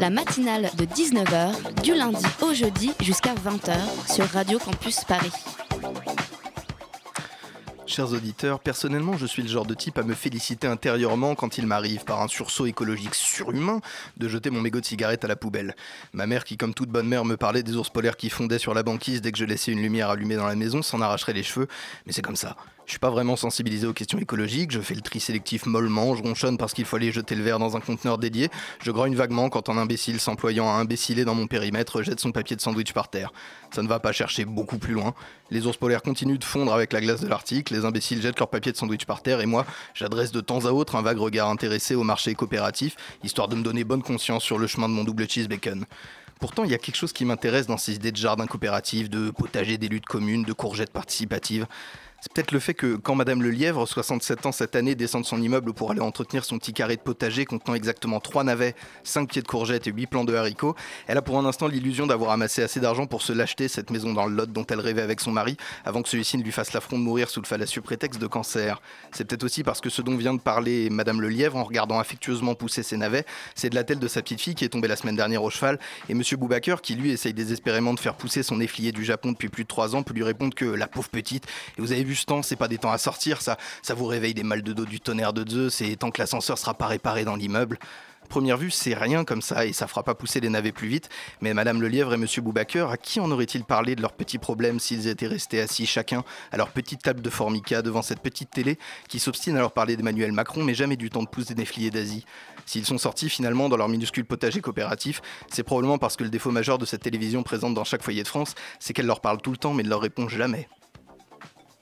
La matinale de 19h, du lundi au jeudi jusqu'à 20h sur Radio Campus Paris. Chers auditeurs, personnellement, je suis le genre de type à me féliciter intérieurement quand il m'arrive, par un sursaut écologique surhumain, de jeter mon mégot de cigarette à la poubelle. Ma mère, qui comme toute bonne mère me parlait des ours polaires qui fondaient sur la banquise dès que je laissais une lumière allumée dans la maison, s'en arracherait les cheveux, mais c'est comme ça. Je suis pas vraiment sensibilisé aux questions écologiques, je fais le tri sélectif mollement, je ronchonne parce qu'il faut aller jeter le verre dans un conteneur dédié, je grogne vaguement quand un imbécile s'employant à imbéciler dans mon périmètre jette son papier de sandwich par terre. Ça ne va pas chercher beaucoup plus loin. Les ours polaires continuent de fondre avec la glace de l'Arctique, les imbéciles jettent leur papier de sandwich par terre et moi, j'adresse de temps à autre un vague regard intéressé au marché coopératif, histoire de me donner bonne conscience sur le chemin de mon double cheese bacon. Pourtant, il y a quelque chose qui m'intéresse dans ces idées de jardin coopératif, de potager des luttes communes, de courgettes participatives. C'est peut-être le fait que quand Madame Le Lièvre, 67 ans cette année, descend de son immeuble pour aller entretenir son petit carré de potager contenant exactement 3 navets, 5 pieds de courgettes et 8 plants de haricots, elle a pour un instant l'illusion d'avoir amassé assez d'argent pour se l'acheter, cette maison dans le Lot dont elle rêvait avec son mari, avant que celui-ci ne lui fasse l'affront de mourir sous le fallacieux prétexte de cancer. C'est peut-être aussi parce que ce dont vient de parler Madame Le Lièvre en regardant affectueusement pousser ses navets, c'est de la tête de sa petite fille qui est tombée la semaine dernière au cheval, et Monsieur Boubaker qui lui essaye désespérément de faire pousser son efflier du Japon depuis plus de 3 ans peut lui répondre que la pauvre petite, et vous avez c'est pas des temps à sortir, ça, ça vous réveille des mal de dos du tonnerre de Zeus, et tant que l'ascenseur sera pas réparé dans l'immeuble. Première vue, c'est rien comme ça et ça fera pas pousser les navets plus vite. Mais Madame Le Lièvre et Monsieur Boubaker, à qui en aurait-il parlé de leurs petits problèmes s'ils étaient restés assis chacun à leur petite table de formica devant cette petite télé qui s'obstine à leur parler d'Emmanuel Macron mais jamais du temps de pouce des néfliers d'Asie? S'ils sont sortis finalement dans leur minuscule potager coopératif, c'est probablement parce que le défaut majeur de cette télévision présente dans chaque foyer de France, c'est qu'elle leur parle tout le temps mais ne leur répond jamais.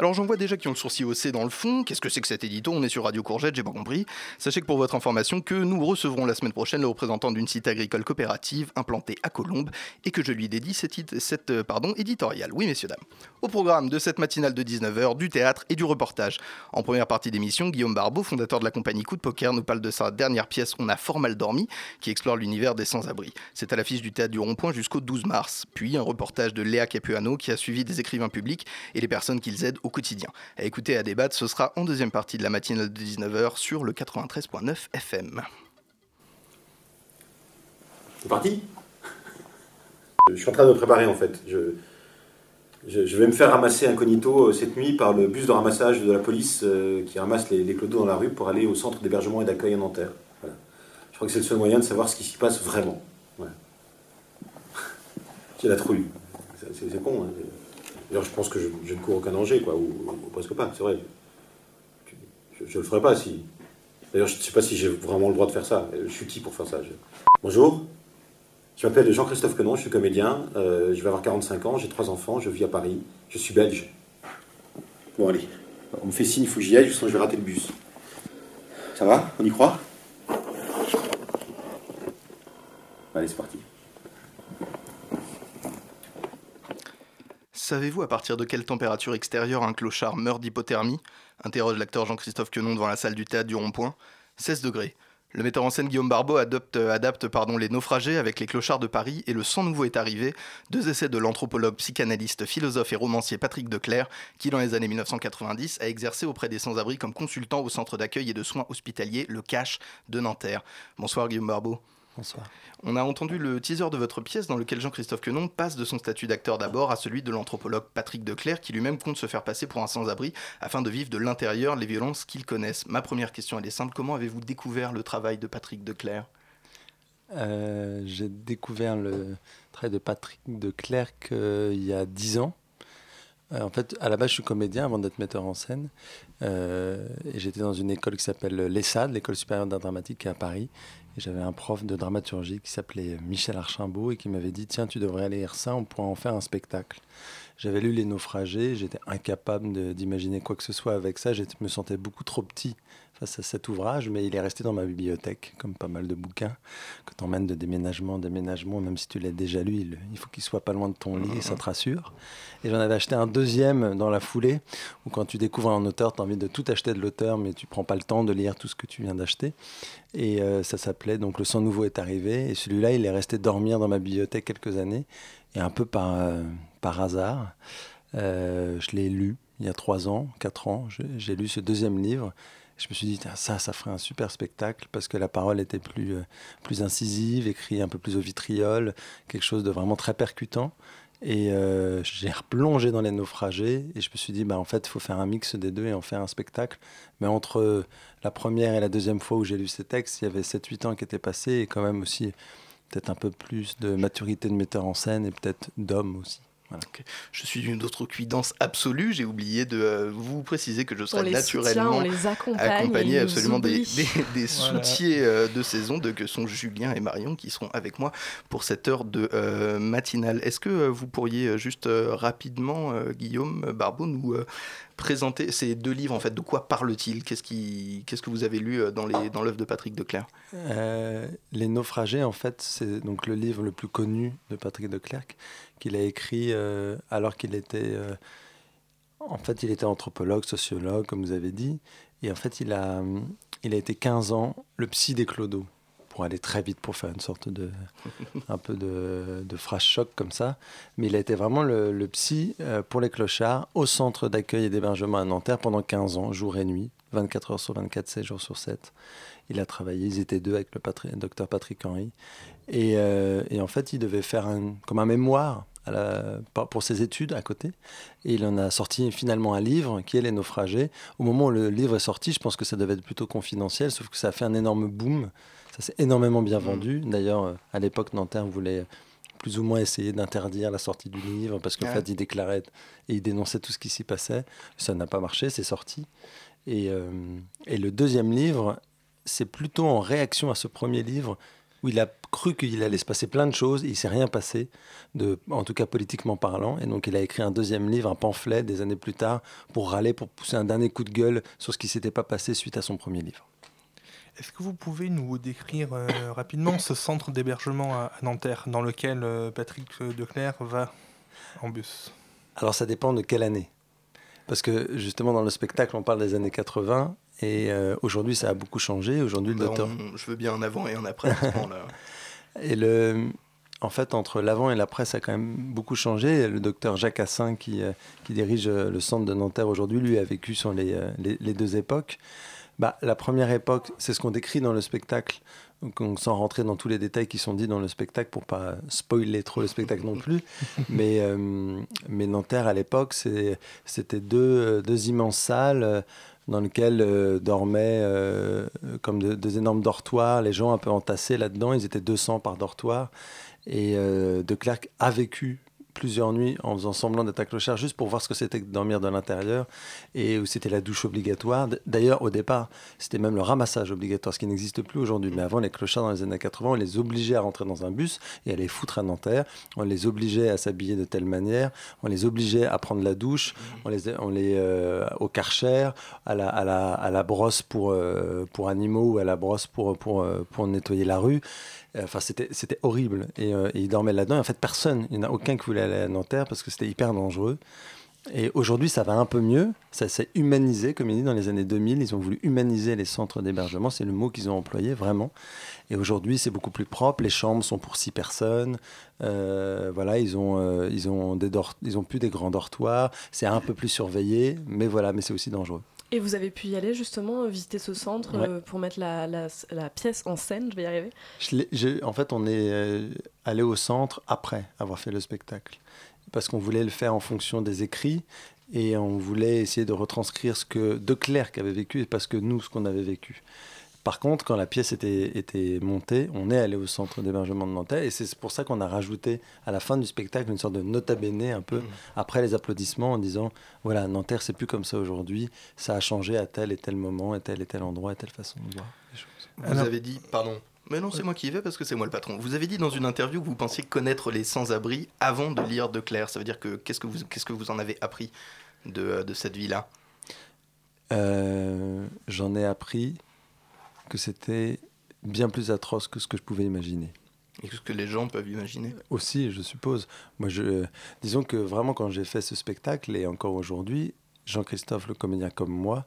Alors j'en vois déjà qui ont le sourcil haussé dans le fond. Qu'est-ce que c'est que cet édito? On est sur Radio Courgette, j'ai pas compris. Sachez que pour votre information, que nous recevrons la semaine prochaine le représentant d'une cité agricole coopérative implantée à Colombes et que je lui dédie cette, cette, euh, pardon, éditoriale. Oui, messieurs, dames. Au programme de cette matinale de 19h, du théâtre et du reportage. En première partie d'émission, Guillaume Barbeau, fondateur de la compagnie Coup de Poker, nous parle de sa dernière pièce On a fort mal dormi, qui explore l'univers des sans-abri. C'est à l'affiche du théâtre du Rond-Point jusqu'au 12 mars. Puis un reportage de Léa Capuano qui a suivi des écrivains publics et les personnes qu'ils aident au quotidien. À écouter à débattre, ce sera en deuxième partie de la matinale de 19h sur le 93.9 FM. C'est parti? Je suis en train de me préparer en fait. Je, vais me faire ramasser incognito euh, cette nuit par le bus de ramassage de la police euh, qui ramasse les, les clodos dans la rue pour aller au centre d'hébergement et d'accueil à Nanterre. Je crois que c'est le seul moyen de savoir ce qui s'y passe vraiment. Voilà. J'ai la trouille. C'est- con. hein. D'ailleurs, je pense que je, ne cours aucun danger, quoi, ou, presque pas, c'est vrai. Je, le ferai pas si. D'ailleurs, je ne sais pas si j'ai vraiment le droit de faire ça. Je suis qui pour faire ça Bonjour. Je m'appelle Jean-Christophe Quenon, je suis comédien, euh, je vais avoir 45 ans, j'ai trois enfants, je vis à Paris, je suis belge. Bon allez, on me fait signe, il faut que j'y aille, sinon je vais rater le bus. Ça va On y croit? Allez, c'est parti. Savez-vous à partir de quelle température extérieure un clochard meurt d'hypothermie? Interroge l'acteur Jean-Christophe Quenon devant la salle du théâtre du Rond-Point. 16 degrés. Le metteur en scène Guillaume Barbeau adopte, adapte pardon, Les Naufragés avec Les Clochards de Paris et Le Sang Nouveau est arrivé, deux essais de l'anthropologue, psychanalyste, philosophe et romancier Patrick Declercq, qui dans les années 1990 a exercé auprès des sans-abri comme consultant au centre d'accueil et de soins hospitaliers Le Cache de Nanterre. Bonsoir Guillaume Barbeau. On a entendu le teaser de votre pièce dans lequel Jean-Christophe Quenon passe de son statut d'acteur d'abord à celui de l'anthropologue Patrick Declercq qui lui-même compte se faire passer pour un sans-abri afin de vivre de l'intérieur les violences qu'il connaisse. Ma première question elle est simple, comment avez-vous découvert le travail de Patrick Declercq Euh, J'ai découvert le travail de Patrick de Clercq euh, il y a 10 ans. Euh, en fait, à la base, je suis comédien avant d'être metteur en scène. Euh, et j'étais dans une école qui s'appelle l'ESSAD, l'École supérieure d'art dramatique, qui est à Paris. J'avais un prof de dramaturgie qui s'appelait Michel Archimbault et qui m'avait dit Tiens, tu devrais aller lire ça, on pourra en faire un spectacle. J'avais lu Les Naufragés, j'étais incapable d'imaginer quoi que ce soit avec ça. Je me sentais beaucoup trop petit face à cet ouvrage, mais il est resté dans ma bibliothèque, comme pas mal de bouquins que tu emmènes de déménagement en déménagement, même si tu l'as déjà lu, il, faut qu'il soit pas loin de ton lit, ça te rassure. Et j'en avais acheté un deuxième dans la foulée, où quand tu découvres un auteur, tu as envie de tout acheter de l'auteur, mais tu prends pas le temps de lire tout ce que tu viens d'acheter. Et euh, ça s'appelait donc Le sang nouveau est arrivé. Et celui-là, il est resté dormir dans ma bibliothèque quelques années. Et un peu par, euh, par hasard, euh, je l'ai lu il y a trois ans, quatre ans. J'ai lu ce deuxième livre. Je me suis dit, ça, ça ferait un super spectacle parce que la parole était plus, euh, plus incisive, écrit un peu plus au vitriol, quelque chose de vraiment très percutant. Et j'ai replongé dans les naufragés et je me suis dit, bah, en fait, il faut faire un mix des deux et en faire un spectacle. Mais entre la première et la deuxième fois où j'ai lu ces textes, il y avait 7-8 ans qui étaient passés et quand même aussi peut-être un peu plus de maturité de metteur en scène et peut-être d'homme aussi. Voilà. Je suis d'une autre cuidance absolue. J'ai oublié de euh, vous préciser que je On serai les soutient, naturellement on les accompagne. et accompagné absolument des, des, des Voilà. soutiers euh, de saison de, que sont Julien et Marion qui seront avec moi pour cette heure de euh, matinale. Est-ce que vous pourriez juste euh, rapidement, euh, Guillaume Barbeau, nous euh, présenter ces deux livres en fait De quoi parle-t-il? Qu'est-ce qui, qu'est-ce que vous avez lu euh, dans les dans l'œuvre de Patrick Declercq Euh, les naufragés, en fait, c'est donc le livre le plus connu de Patrick de Clercq, qu'il a écrit euh, alors qu'il était. euh, en fait, il était anthropologue, sociologue, comme vous avez dit. Et en fait, il a, il a été 15 ans le psy des clodos, pour aller très vite, pour faire une sorte de. un peu de, de phrase choc comme ça. Mais il a été vraiment le, psy euh, pour les clochards au centre d'accueil et d'hébergement à Nanterre pendant 15 ans, jour et nuit, 24 heures sur 24, 7 jours sur 7. Il a travaillé, ils étaient deux avec le docteur Patrick Henry. Et, euh, et en fait, il devait faire un, comme un mémoire pour ses études à côté. Et il en a sorti finalement un livre qui est Les Naufragés. Au moment où le livre est sorti, je pense que ça devait être plutôt confidentiel, sauf que ça a fait un énorme boom. Ça s'est énormément bien vendu. D'ailleurs, euh, à l'époque, Nanterre voulait plus ou moins essayer d'interdire la sortie du livre parce qu'en Ah. fait, il déclarait et il dénonçait tout ce qui s'y passait. Ça n'a pas marché, c'est sorti. Et, euh, et le deuxième livre, c'est plutôt en réaction à ce premier livre où il a cru qu'il allait se passer plein de choses, et il s'est rien passé, de, en tout cas politiquement parlant, et donc il a écrit un deuxième livre, un pamphlet des années plus tard, pour râler, pour pousser un dernier coup de gueule sur ce qui s'était pas passé suite à son premier livre. Est-ce que vous pouvez nous décrire euh, rapidement ce centre d'hébergement à, Nanterre dans lequel euh, Patrick Declerc va en bus? Alors ça dépend de quelle année. Parce que justement dans le spectacle on parle des années 80 et euh, aujourd'hui ça a beaucoup changé. Aujourd'hui le Bah, docteur on- Je veux bien un avant et un après. à ce moment-là. Et le, en fait, entre l'avant et l'après, ça a quand même beaucoup changé. Le docteur Jacques Assin, qui, euh, qui dirige euh, le centre de Nanterre aujourd'hui, lui a vécu sur les, euh, les, les deux époques. Bah, la première époque, c'est ce qu'on décrit dans le spectacle. Donc, sans rentrer dans tous les détails qui sont dits dans le spectacle pour pas spoiler trop le spectacle non plus. Mais, euh, mais Nanterre, à l'époque, c'était deux, deux immenses salles euh, dans lesquelles euh, dormaient euh, comme de- deux énormes dortoirs, les gens un peu entassés là-dedans. Ils étaient 200 par dortoir. Et De Clercq a vécu plusieurs nuits en faisant semblant d'être à clochard juste pour voir ce que c'était que de dormir de l'intérieur et où c'était la douche obligatoire. D'ailleurs, au départ, c'était même le ramassage obligatoire, ce qui n'existe plus aujourd'hui. Mais avant, les clochards dans les années 80, on les obligeait à rentrer dans un bus et à les foutre à Nanterre. On les obligeait à s'habiller de telle manière, on les obligeait à prendre la douche, on les, on les euh, au karcher, à la, à la, à la brosse pour, euh, pour animaux ou à la brosse pour, pour, euh, pour nettoyer la rue. Euh, Enfin, c'était horrible. Et, euh, et ils dormaient là-dedans. Et en fait, personne, il n'y en a aucun qui voulait aller à Nanterre parce que c'était hyper dangereux. Et aujourd'hui, ça va un peu mieux. Ça s'est humanisé, comme il dit, dans les années 2000. Ils ont voulu humaniser les centres d'hébergement. C'est le mot qu'ils ont employé, vraiment. Et aujourd'hui, c'est beaucoup plus propre. Les chambres sont pour six personnes. Euh, voilà, ils ont, euh, ils, ont des ils ont plus des grands dortoirs. C'est un peu plus surveillé. Mais voilà, mais c'est aussi dangereux. Et vous avez pu y aller justement, euh, visiter ce centre Ouais. euh, pour mettre la, la- la pièce en scène, je vais y arriver. Je l'ai- je- en fait, on est euh, allé au centre après avoir fait le spectacle. Parce qu'on voulait le faire en fonction des écrits et on voulait essayer de retranscrire ce que De Clercq avait vécu et parce que nous, ce qu'on avait vécu. Par contre, quand la pièce était, était montée, on est allé au centre d'hébergement de Nanterre et c'est pour ça qu'on a rajouté à la fin du spectacle une sorte de nota bene un peu après les applaudissements en disant voilà, Nanterre, c'est plus comme ça aujourd'hui, ça a changé à tel et tel moment, à tel et tel endroit, à telle façon de voir les choses. Vous avez dit, pardon, Mais non, c'est moi qui y vais parce que c'est moi le patron. Vous avez dit dans une interview que vous pensiez connaître les sans-abri avant de lire De Claire. Ça veut dire que qu'est-ce que vous, qu'est-ce que vous en avez appris de, de cette vie-là? Euh, J'en ai appris que c'était bien plus atroce que ce que je pouvais imaginer. Et ce que les gens peuvent imaginer Aussi, je suppose. Moi, je, disons que vraiment, quand j'ai fait ce spectacle, et encore aujourd'hui, Jean-Christophe, le comédien comme moi,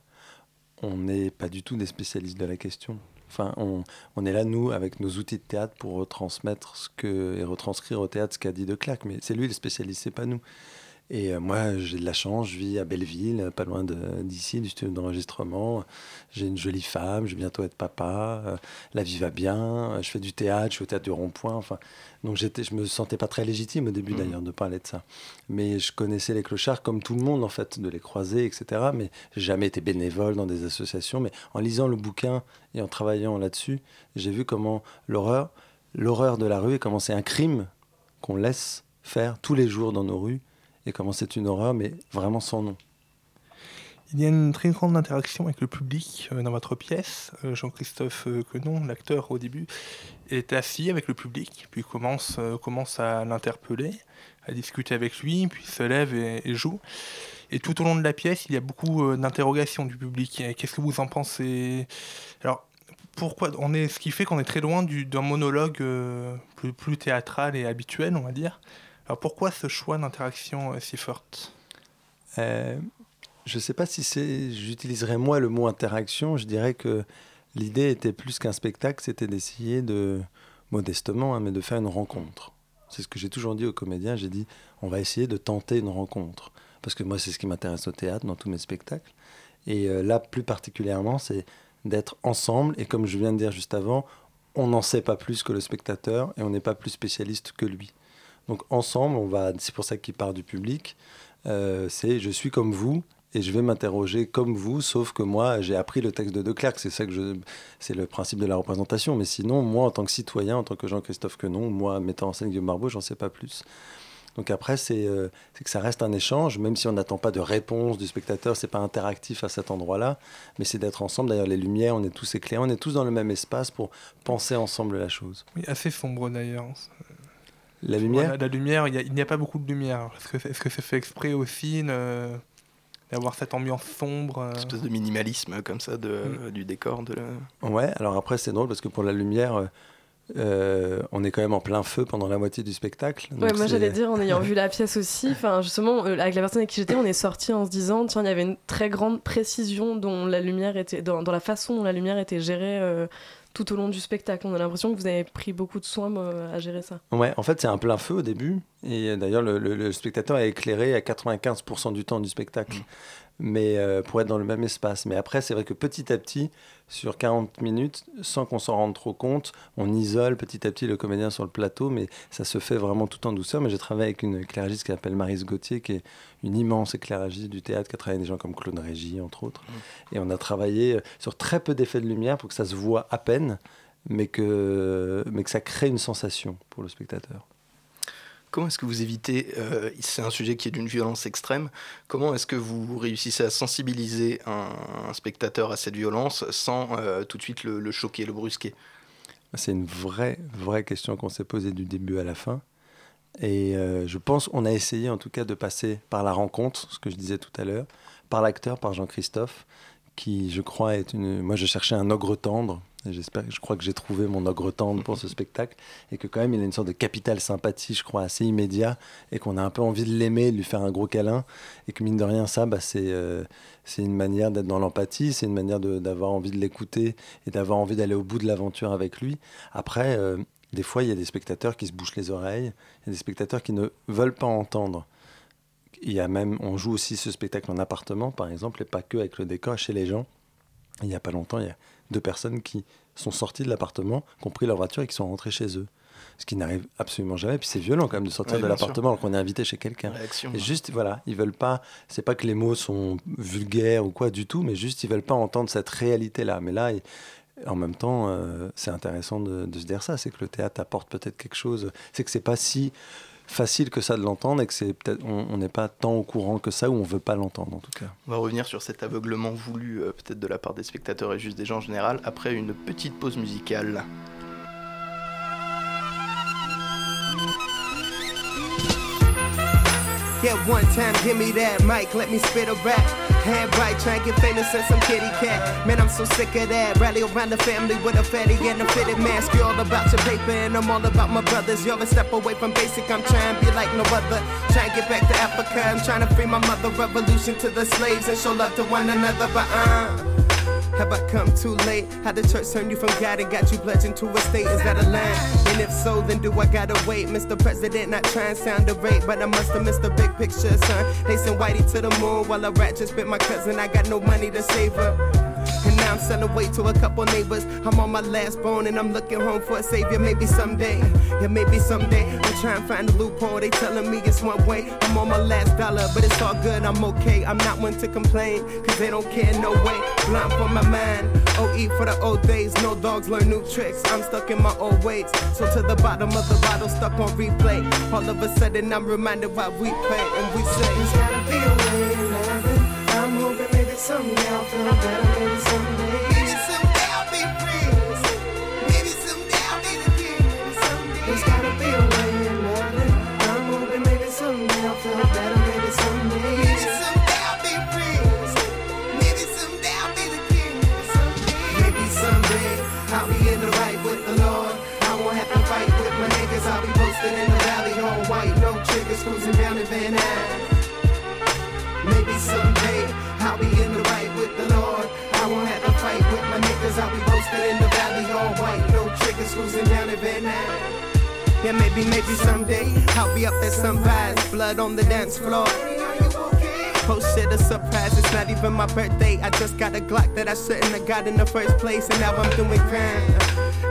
on n'est pas du tout des spécialistes de la question. Enfin, on, on, est là, nous, avec nos outils de théâtre, pour retransmettre ce que, et retranscrire au théâtre ce qu'a dit De Clercq. Mais c'est lui le spécialiste, c'est pas nous. Et euh, moi, j'ai de la chance, je vis à Belleville, pas loin d'ici, du studio d'enregistrement. J'ai une jolie femme, je vais bientôt être papa. Euh, la vie va bien, je fais du théâtre, je suis au théâtre du Rond-Point. Enfin, donc je me sentais pas très légitime au début mmh. d'ailleurs de parler de ça. Mais je connaissais les clochards comme tout le monde en fait, de les croiser, etc. Mais j'ai jamais été bénévole dans des associations. Mais en lisant le bouquin et en travaillant là-dessus, j'ai vu comment l'horreur, l'horreur de la rue, et comment c'est un crime qu'on laisse faire tous les jours dans nos rues et comment c'est une horreur, mais vraiment sans nom. Il y a une très grande interaction avec le public euh, dans votre pièce. Euh, Jean-Christophe euh, Quenon, l'acteur au début, est assis avec le public, puis commence, commence à l'interpeller, à discuter avec lui, puis se lève et, joue. Et tout au long de la pièce, il y a beaucoup d'interrogations du public. Qu'est-ce que vous en pensez? Alors, pourquoi on est, ce qui fait qu'on est très loin d'un monologue plus, plus, théâtral et habituel, on va dire. Alors pourquoi ce choix d'interaction si forte? Euh, Je ne sais pas si c'est, j'utiliserais moi le mot interaction. Je dirais que l'idée était plus qu'un spectacle, c'était d'essayer de, modestement, hein, mais de faire une rencontre. C'est ce que j'ai toujours dit aux comédiens. J'ai dit, on va essayer de tenter une rencontre. Parce que moi, c'est ce qui m'intéresse au théâtre, dans tous mes spectacles. Et euh, là, plus particulièrement, c'est d'être ensemble. Et comme je viens de dire juste avant, on n'en sait pas plus que le spectateur et on n'est pas plus spécialiste que lui. Donc ensemble, on va. C'est pour ça qu'il part du public. Euh, c'est je suis comme vous et je vais m'interroger comme vous, sauf que moi j'ai appris le texte de De Clercq. C'est ça que je. C'est le principe de la représentation. Mais sinon, moi en tant que citoyen, en tant que Jean-Christophe Quenon, moi mettant en scène Guillaume Barbeau, j'en sais pas plus. Donc après, euh, c'est que ça reste un échange, même si on n'attend pas de réponse du spectateur, c'est pas interactif à cet endroit-là, mais c'est d'être ensemble. D'ailleurs, les lumières, on est tous éclairés, on est tous dans le même espace pour penser ensemble la chose. Oui, assez sombre d'ailleurs. La lumière La lumière, il n'y a, pas beaucoup de lumière. Est-ce que c'est fait exprès aussi d'avoir cette ambiance sombre Une espèce de minimalisme comme ça de, mm. du décor de Ouais, alors après c'est drôle parce que pour la lumière, euh, on est quand même en plein feu pendant la moitié du spectacle. Ouais, moi j'allais dire, en ayant vu la pièce aussi, enfin justement, euh, avec la personne avec qui j'étais, on est sorti en se disant, tiens, il y avait une très grande précision dont la lumière était, dans, la façon dont la lumière était gérée euh, tout au long du spectacle. On a l'impression que vous avez pris beaucoup de soin à gérer ça. Ouais, en fait, c'est un plein feu au début. Et d'ailleurs, le, spectateur est éclairé à 95% du temps du spectacle. Mais euh, pour être dans le même espace. Mais après, c'est vrai que petit à petit, sur 40 minutes, sans qu'on s'en rende trop compte. On isole petit à petit le comédien sur le plateau, mais ça se fait vraiment tout en douceur. Mais j'ai travaillé avec une éclairagiste qui s'appelle Marise Gauthier, qui est une immense éclairagiste du théâtre, qui a travaillé avec des gens comme Claude Régis, entre autres. Mmh. Et on a travaillé euh, sur très peu d'effets de lumière pour que ça se voit à peine, mais que, mais que ça crée une sensation pour le spectateur. Comment est-ce que vous évitez, euh, c'est un sujet qui est d'une violence extrême, comment est-ce que vous réussissez à sensibiliser un, spectateur à cette violence sans euh, tout de suite le, choquer, le brusquer? C'est une vraie, vraie question qu'on s'est posée du début à la fin. Et euh, je pense qu'on a essayé en tout cas de passer par la rencontre, ce que je disais tout à l'heure, par l'acteur, par Jean-Christophe, qui je crois est une... Moi je cherchais un ogre tendre, J'espère, je crois que j'ai trouvé mon ogre tendre pour ce spectacle et que quand même il a une sorte de capital sympathie, je crois, assez immédiat et qu'on a un peu envie de l'aimer, de lui faire un gros câlin et que mine de rien ça, bah, c'est euh, une manière d'être dans l'empathie, c'est une manière d'avoir envie de l'écouter et d'avoir envie d'aller au bout de l'aventure avec lui. Après, euh, des fois il y a des spectateurs qui se bouchent les oreilles, il y a des spectateurs qui ne veulent pas entendre. Il y a même, on joue aussi ce spectacle en appartement par exemple et pas que avec le décor chez les gens. Il n'y a pas longtemps, il y a de personnes qui sont sorties de l'appartement, qui ont pris leur voiture et qui sont rentrées chez eux. Ce qui n'arrive absolument jamais. Puis c'est violent quand même de sortir de l'appartement alors qu'on est invité chez quelqu'un. Et juste, voilà, ils veulent pas. C'est pas que les mots sont vulgaires ou quoi du tout, mais juste ils veulent pas entendre cette réalité-là. Mais là, en même temps, euh, c'est intéressant de, de, se dire ça. C'est que le théâtre apporte peut-être quelque chose. C'est que c'est pas si facile que ça de l'entendre et que c'est peut-être on n'est pas tant au courant que ça ou on veut pas l'entendre en tout cas. On va revenir sur cet aveuglement voulu euh, peut-être de la part des spectateurs et juste des gens en général après une petite pause musicale. Head right, try and get famous since some kitty cat. Man, I'm so sick of that. Rally around the family with a fatty and a fitted mask. You're all about your paper and I'm all about my brothers. You're a step away from basic, I'm trying to be like no other. Trying to get back to Africa, I'm trying to free my mother. Revolution to the slaves and show love to one another, but uh. Have I come too late? How the church turned you from God and got you pledged into a state? Is that a lie? And if so, then do I gotta wait? Mr. President, not trying to sound a rate, but I must have missed the big picture, son. They send Whitey to the moon while a rat just bit my cousin. I got no money to save her. Now I'm selling weight to a couple neighbors. I'm on my last bone and I'm looking home for a savior. Maybe someday, yeah, maybe someday. I'm trying to find a loophole. They telling me it's one way. I'm on my last dollar, but it's all good. I'm okay. I'm not one to complain, cause they don't care no way. Blunt for my mind. OE for the old days. No dogs learn new tricks. I'm stuck in my old ways. So to the bottom of the bottle, stuck on replay. All of a sudden, I'm reminded why we play and we say, There's gotta be a way, someday I'll feel better. Maybe someday. Maybe someday I'll be free. Maybe someday I'll be the king. Someday. There's gotta be a way, loving. I'm hoping maybe someday I'll feel better. Maybe someday. Maybe someday I'll be free. Maybe someday I'll be the king. Someday. Maybe someday I'll be in the right with the Lord. I won't have to fight with my niggas. I'll be posted in the valley all white, no triggers, cruising down in Van Nuys. Maybe someday Yeah, maybe, maybe someday I'll be up at sunrise, blood on the dance floor. Oh shit, a surprise, it's not even my birthday. I just got a Glock that I shouldn't have got in the first place, and now I'm doing crime.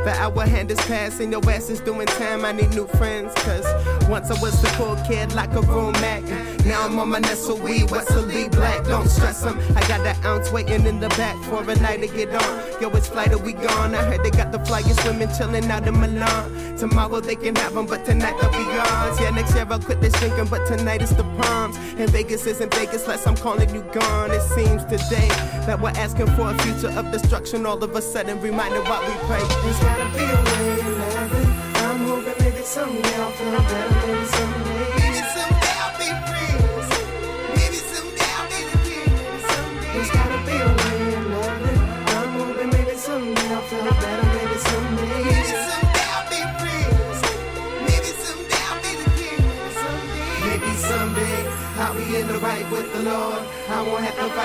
The hour hand is passing, your ass is doing time. I need new friends, cause once I was the cool kid like a room mat. Now I'm on my Nestle weed, Wesley Black. Don't stress them. I got that ounce waiting in the back for a night to get on. Yo, it's flight, we gone. I heard they got the flyest women chilling out in Milan. Tomorrow they can have them, but tonight they'll be yours. Yeah, next year I'll quit this drinking, but tonight it's the proms. And Vegas isn't Vegas, less I'm calling you gone. It seems today that we're asking for a future of destruction. All of a sudden, reminded what we pray. There's gotta be a way, loving. I'm hoping maybe someday I'll feel better. Maybe someday Nuys.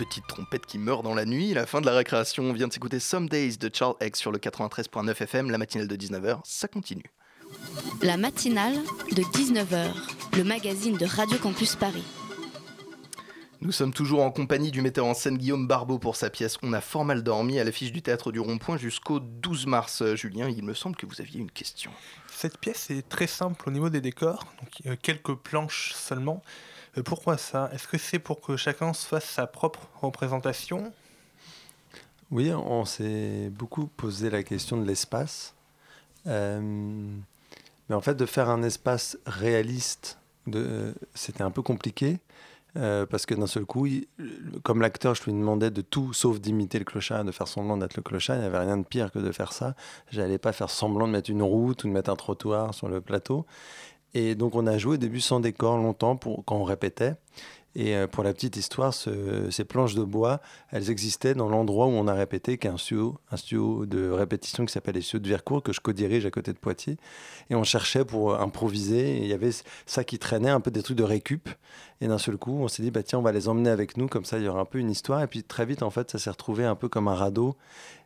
petite trompette qui meurt dans la nuit. La fin de la récréation, on vient de s'écouter Some Days de Charles X sur le 93.9 FM, la matinale de 19h, ça continue. La matinale de 19h, le magazine de Radio Campus Paris. Nous sommes toujours en compagnie du metteur en scène Guillaume Barbeau pour sa pièce On a fort mal dormi à l'affiche du théâtre du Rond-Point jusqu'au 12 mars. Euh, Julien, il me semble que vous aviez une question. Cette pièce est très simple au niveau des décors, donc euh, quelques planches seulement. Euh, pourquoi ça? Est-ce que c'est pour que chacun se fasse sa propre représentation? Oui, on s'est beaucoup posé la question de l'espace. Euh, mais en fait, de faire un espace réaliste, de- c'était un peu compliqué. euh, parce que d'un seul coup, comme l'acteur, je lui demandais de tout sauf d'imiter le clochard, de faire semblant d'être le clochard. Il n'y avait rien de pire que de faire ça. J'allais pas faire semblant de mettre une route ou de mettre un trottoir sur le plateau. Et donc on a joué au début sans décor longtemps pour, quand on répétait. Et euh, pour la petite histoire, ce- ces planches de bois, elles existaient dans l'endroit où on a répété, qui est un studio, un studio de répétition qui s'appelle les studios de Vircourt, que je co-dirige à côté de Poitiers. Et on cherchait pour euh, improviser. Il y avait ça qui traînait, un peu des trucs de récup. Et d'un seul coup, on s'est dit, bah, tiens, on va les emmener avec nous, comme ça il y aura un peu une histoire. Et puis très vite, en fait, ça s'est retrouvé un peu comme un radeau.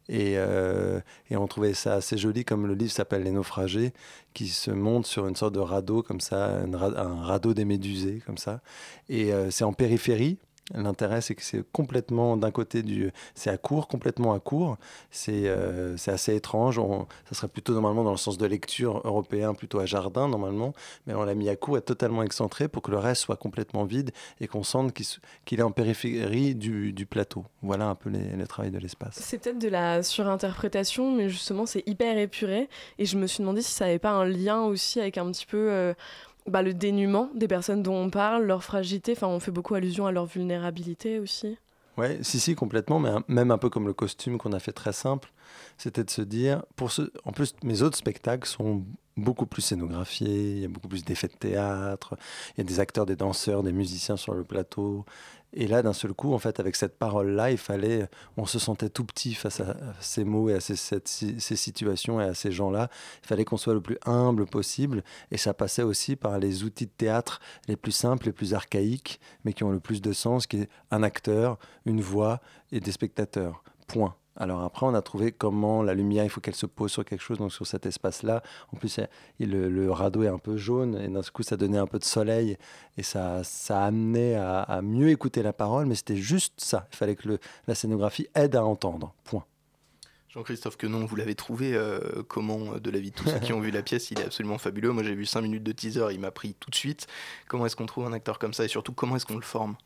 Et, euh, et on trouvait ça assez joli, comme le livre s'appelle Les naufragés, qui se monte sur une sorte de radeau, comme ça, un, ra- un radeau des médusés, comme ça. Et euh, c'est en périphérie. L'intérêt, c'est que c'est complètement d'un côté du. C'est à court, complètement à court. C'est euh, c'est assez étrange. On, ça serait plutôt normalement dans le sens de lecture européen, plutôt à jardin normalement. Mais on l'a mis à court et totalement excentré pour que le reste soit complètement vide et qu'on sente qu'il est en périphérie du, du, plateau. Voilà un peu les, les travail de l'espace. C'est peut-être de la surinterprétation, mais justement, c'est hyper épuré. Et je me suis demandé si ça n'avait pas un lien aussi avec un petit peu. Euh, bah, le dénuement des personnes dont on parle, leur fragilité. Enfin, on fait beaucoup allusion à leur vulnérabilité aussi. Ouais, si, si, complètement, mais même un peu comme le costume qu'on a fait très simple, c'était de se dire, pour ce, en plus, mes autres spectacles sont beaucoup plus scénographiés, il y a beaucoup plus d'effets de théâtre, il y a des acteurs, des danseurs, des musiciens sur le plateau, et là, d'un seul coup, en fait, avec cette parole-là, il fallait, on se sentait tout petit face à ces mots et à ces, ces situations et à ces gens-là. Il fallait qu'on soit le plus humble possible. Et ça passait aussi par les outils de théâtre les plus simples, les plus archaïques, mais qui ont le plus de sens, qui est un acteur, une voix et des spectateurs. Point. Alors après, on a trouvé comment la lumière, il faut qu'elle se pose sur quelque chose, donc sur cet espace-là. En plus, le, radeau est un peu jaune, et d'un coup, ça donnait un peu de soleil, et ça, ça amenait à, mieux écouter la parole, mais c'était juste ça. Il fallait que le, la scénographie aide à entendre. Point. Jean-Christophe Quenon, vous l'avez trouvé euh, comment euh, de la vie de tous ceux qui ont vu la pièce? Il est absolument fabuleux. Moi, j'ai vu 5 minutes de teaser, il m'a pris tout de suite. Comment est-ce qu'on trouve un acteur comme ça, et surtout, comment est-ce qu'on le forme?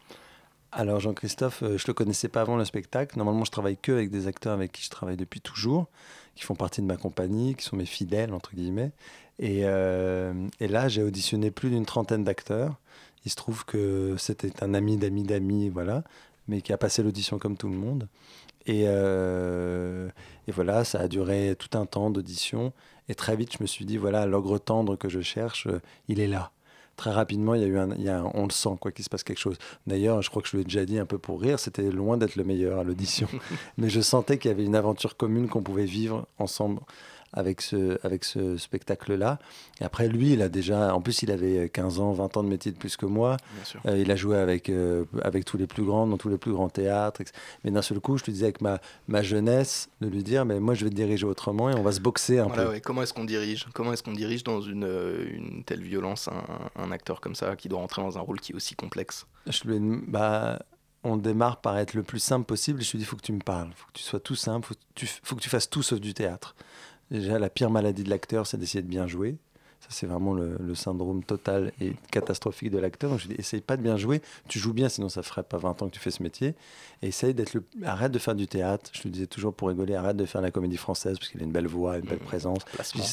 Alors Jean-Christophe, euh, je le connaissais pas avant le spectacle. Normalement, je travaille que avec des acteurs avec qui je travaille depuis toujours, qui font partie de ma compagnie, qui sont mes fidèles entre guillemets. Et, euh, là, j'ai auditionné plus d'une trentaine d'acteurs. Il se trouve que c'était un ami d'amis d'amis, voilà, mais qui a passé l'audition comme tout le monde. Et, euh, et, voilà, ça a duré tout un temps d'audition. Et très vite, je me suis dit, voilà, l'ogre tendre que je cherche, il est là très rapidement, il y a eu un, il y a on le sent, quoi, qu'il se passe quelque chose. D'ailleurs, je crois que je l'ai déjà dit un peu pour rire, c'était loin d'être le meilleur à l'audition. Mais je sentais qu'il y avait une aventure commune qu'on pouvait vivre ensemble avec ce, avec ce spectacle-là. Et après, lui, il a déjà, en plus, il avait 15 ans, 20 ans de métier de plus que moi. Euh, il a joué avec, euh, avec tous les plus grands, dans tous les plus grands théâtres. Mais d'un seul coup, je te disais avec ma, ma jeunesse, de lui dire, mais moi, je vais te diriger autrement et on va se boxer un peu. Comment est-ce qu'on dirige? Comment est-ce qu'on dirige dans une, euh, une telle violence un, un, acteur comme ça qui doit rentrer dans un rôle qui est aussi complexe? Je lui bah, on démarre par être le plus simple possible. Je lui dis, il faut que tu me parles, il faut que tu sois tout simple, il faut que tu fasses tout sauf du théâtre. Déjà, la pire maladie de l'acteur, c'est d'essayer de bien jouer. Ça, c'est vraiment le, syndrome total et catastrophique de l'acteur. Donc, je dis, essaye pas de bien jouer. Tu joues bien, sinon ça ferait pas 20 ans que tu fais ce métier. Et essaye d'être le. Arrête de faire du théâtre. Je te disais toujours pour rigoler, arrête de faire la comédie française parce qu'il a une belle voix, une belle mmh. présence.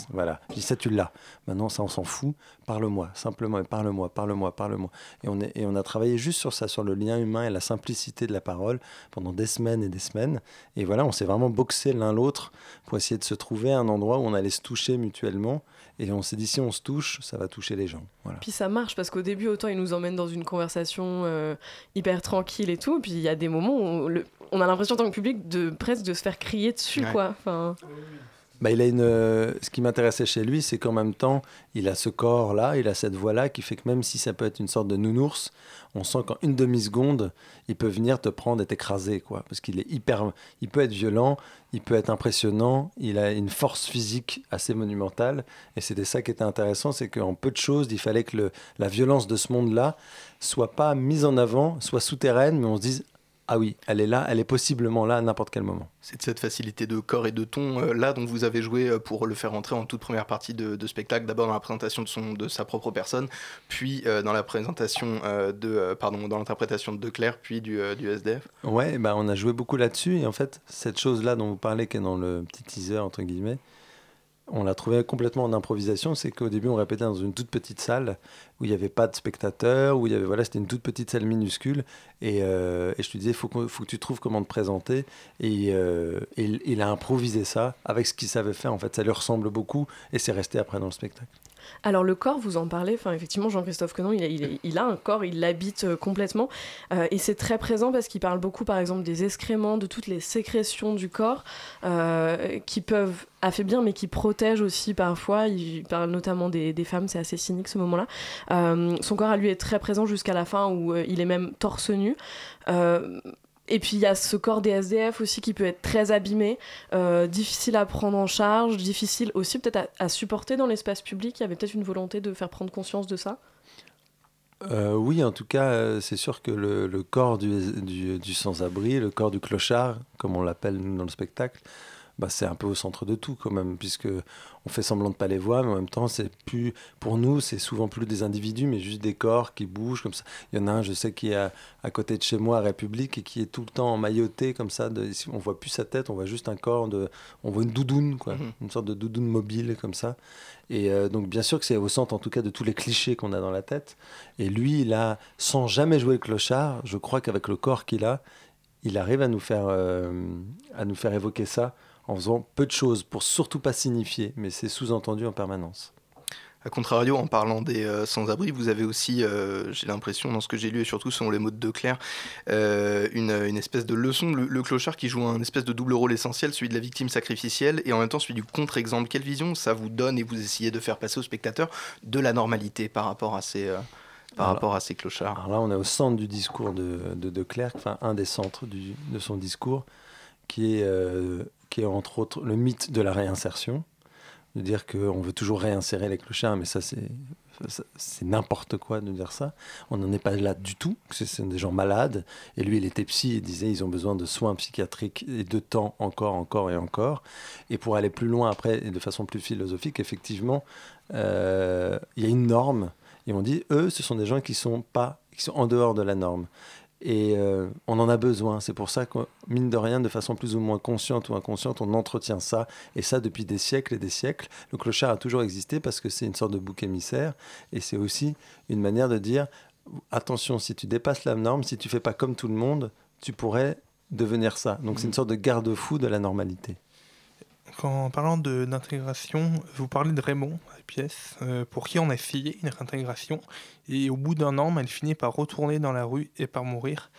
voilà. Je dis, ça, tu l'as. Maintenant, ça, on s'en fout. Parle-moi, simplement, parle-moi, parle-moi, parle-moi. Et on, est, et on a travaillé juste sur ça, sur le lien humain et la simplicité de la parole pendant des semaines et des semaines. Et voilà, on s'est vraiment boxé l'un l'autre pour essayer de se trouver un endroit où on allait se toucher mutuellement et on s'est dit, si on se touche, ça va toucher les gens. Voilà. Puis ça marche, parce qu'au début, autant il nous emmène dans une conversation euh, hyper tranquille et tout, puis il y a des moments où on a l'impression en tant que public de presque de se faire crier dessus, quoi. Enfin... Bah, il a une, euh, ce qui m'intéressait chez lui, c'est qu'en même temps, il a ce corps-là, il a cette voix-là qui fait que même si ça peut être une sorte de nounours, on sent qu'en une demi-seconde, il peut venir te prendre et t'écraser, quoi. Parce qu'il est hyper, il peut être violent, il peut être impressionnant, il a une force physique assez monumentale. Et c'était ça qui était intéressant, c'est qu'en peu de choses, il fallait que le, la violence de ce monde-là soit pas mise en avant, soit souterraine, mais on se dise ah oui, elle est là, elle est possiblement là à n'importe quel moment. C'est de cette facilité de corps et de ton euh, là dont vous avez joué euh, pour le faire entrer en toute première partie de, spectacle, d'abord dans la présentation de, son, de sa propre personne, puis euh, dans la présentation de, pardon, dans l'interprétation de Claire, puis du, du SDF. Ouais, bah on a joué beaucoup là-dessus et en fait cette chose là dont vous parlez qui est dans le petit teaser entre guillemets, on l'a trouvé complètement en improvisation, c'est qu'au début on répétait dans une toute petite salle où il n'y avait pas de spectateurs, où il y avait voilà, c'était une toute petite salle minuscule. Et, euh, je te disais faut faut que tu trouves comment te présenter. Et, euh, il a improvisé ça avec ce qu'il savait faire. En fait, ça lui ressemble beaucoup et c'est resté après dans le spectacle. Alors le corps, vous en parlez, enfin effectivement Jean-Christophe Quenon, il a, un corps, il l'habite euh, complètement euh, et c'est très présent parce qu'il parle beaucoup par exemple des excréments, de toutes les sécrétions du corps euh, qui peuvent affaiblir mais qui protègent aussi parfois. Il parle notamment des, des femmes, c'est assez cynique ce moment-là. son corps à lui est très présent jusqu'à la fin où il est même torse nu. Et puis il y a ce corps des SDF aussi qui peut être très abîmé, euh, difficile à prendre en charge, difficile aussi peut-être à, supporter dans l'espace public. Il y avait peut-être une volonté de faire prendre conscience de ça Euh, oui, en tout cas, euh, c'est sûr que le, corps du, du- sans-abri, le corps du clochard, comme on l'appelle dans le spectacle, bah, c'est un peu au centre de tout quand même, puisque on fait semblant de pas les voir, mais en même temps, c'est plus, pour nous, c'est souvent plus des individus, mais juste des corps qui bougent comme ça. Il y en a un, je sais, qui est à, à côté de chez moi, à République, et qui est tout le temps emmailloté comme ça. De, on voit plus sa tête, on voit juste un corps de, on voit une doudoune, quoi, Mhm. une sorte de doudoune mobile comme ça. Et euh, donc, bien sûr que c'est au centre, en tout cas, de tous les clichés qu'on a dans la tête. Et lui, il a, sans jamais jouer le clochard, je crois qu'avec le corps qu'il a, il arrive à nous faire, euh, à nous faire évoquer ça en faisant peu de choses pour surtout pas signifier, mais c'est sous-entendu en permanence. A contrario, en parlant des euh, sans-abri, vous avez aussi, euh, j'ai l'impression, dans ce que j'ai lu et surtout selon les mots de Declerc, euh, une, une espèce de leçon. Le, le clochard qui joue un espèce de double rôle essentiel, celui de la victime sacrificielle et en même temps celui du contre-exemple. Quelle vision ça vous donne et vous essayez de faire passer au spectateur de la normalité par rapport à ces, par Alors- rapport à ces clochards? Alors là, on est au centre du discours de, de, de Clerc, enfin un des centres du- de son discours, qui est, qui est entre autres le mythe de la réinsertion, de dire qu'on veut toujours réinsérer les clochards, mais ça c'est c'est n'importe quoi de dire ça. On n'en est pas là du tout. que Ce sont des gens malades. Et lui, il était psy et disait ils ont besoin de soins psychiatriques et de temps encore, encore et encore. Et pour aller plus loin après et de façon plus philosophique, effectivement, euh, il y a une norme. Et on dit eux, ce sont des gens qui sont pas, qui sont en dehors de la norme. Et euh, on en a besoin. C'est pour ça que, mine de rien, de façon plus ou moins consciente ou inconsciente, on entretient ça. Et ça depuis des siècles et des siècles. Le clochard a toujours existé parce que c'est une sorte de bouc émissaire. Et c'est aussi une manière de dire attention, si tu dépasses la norme, si tu fais pas comme tout le monde, tu pourrais devenir ça. Donc c'est une sorte de garde-fou de la normalité. Quand, en parlant de- d'intégration, vous parlez de Raymond, la pièce, euh, pour qui on a essayé une réintégration, et au bout d'un an, elle finit par retourner dans la rue et par mourir.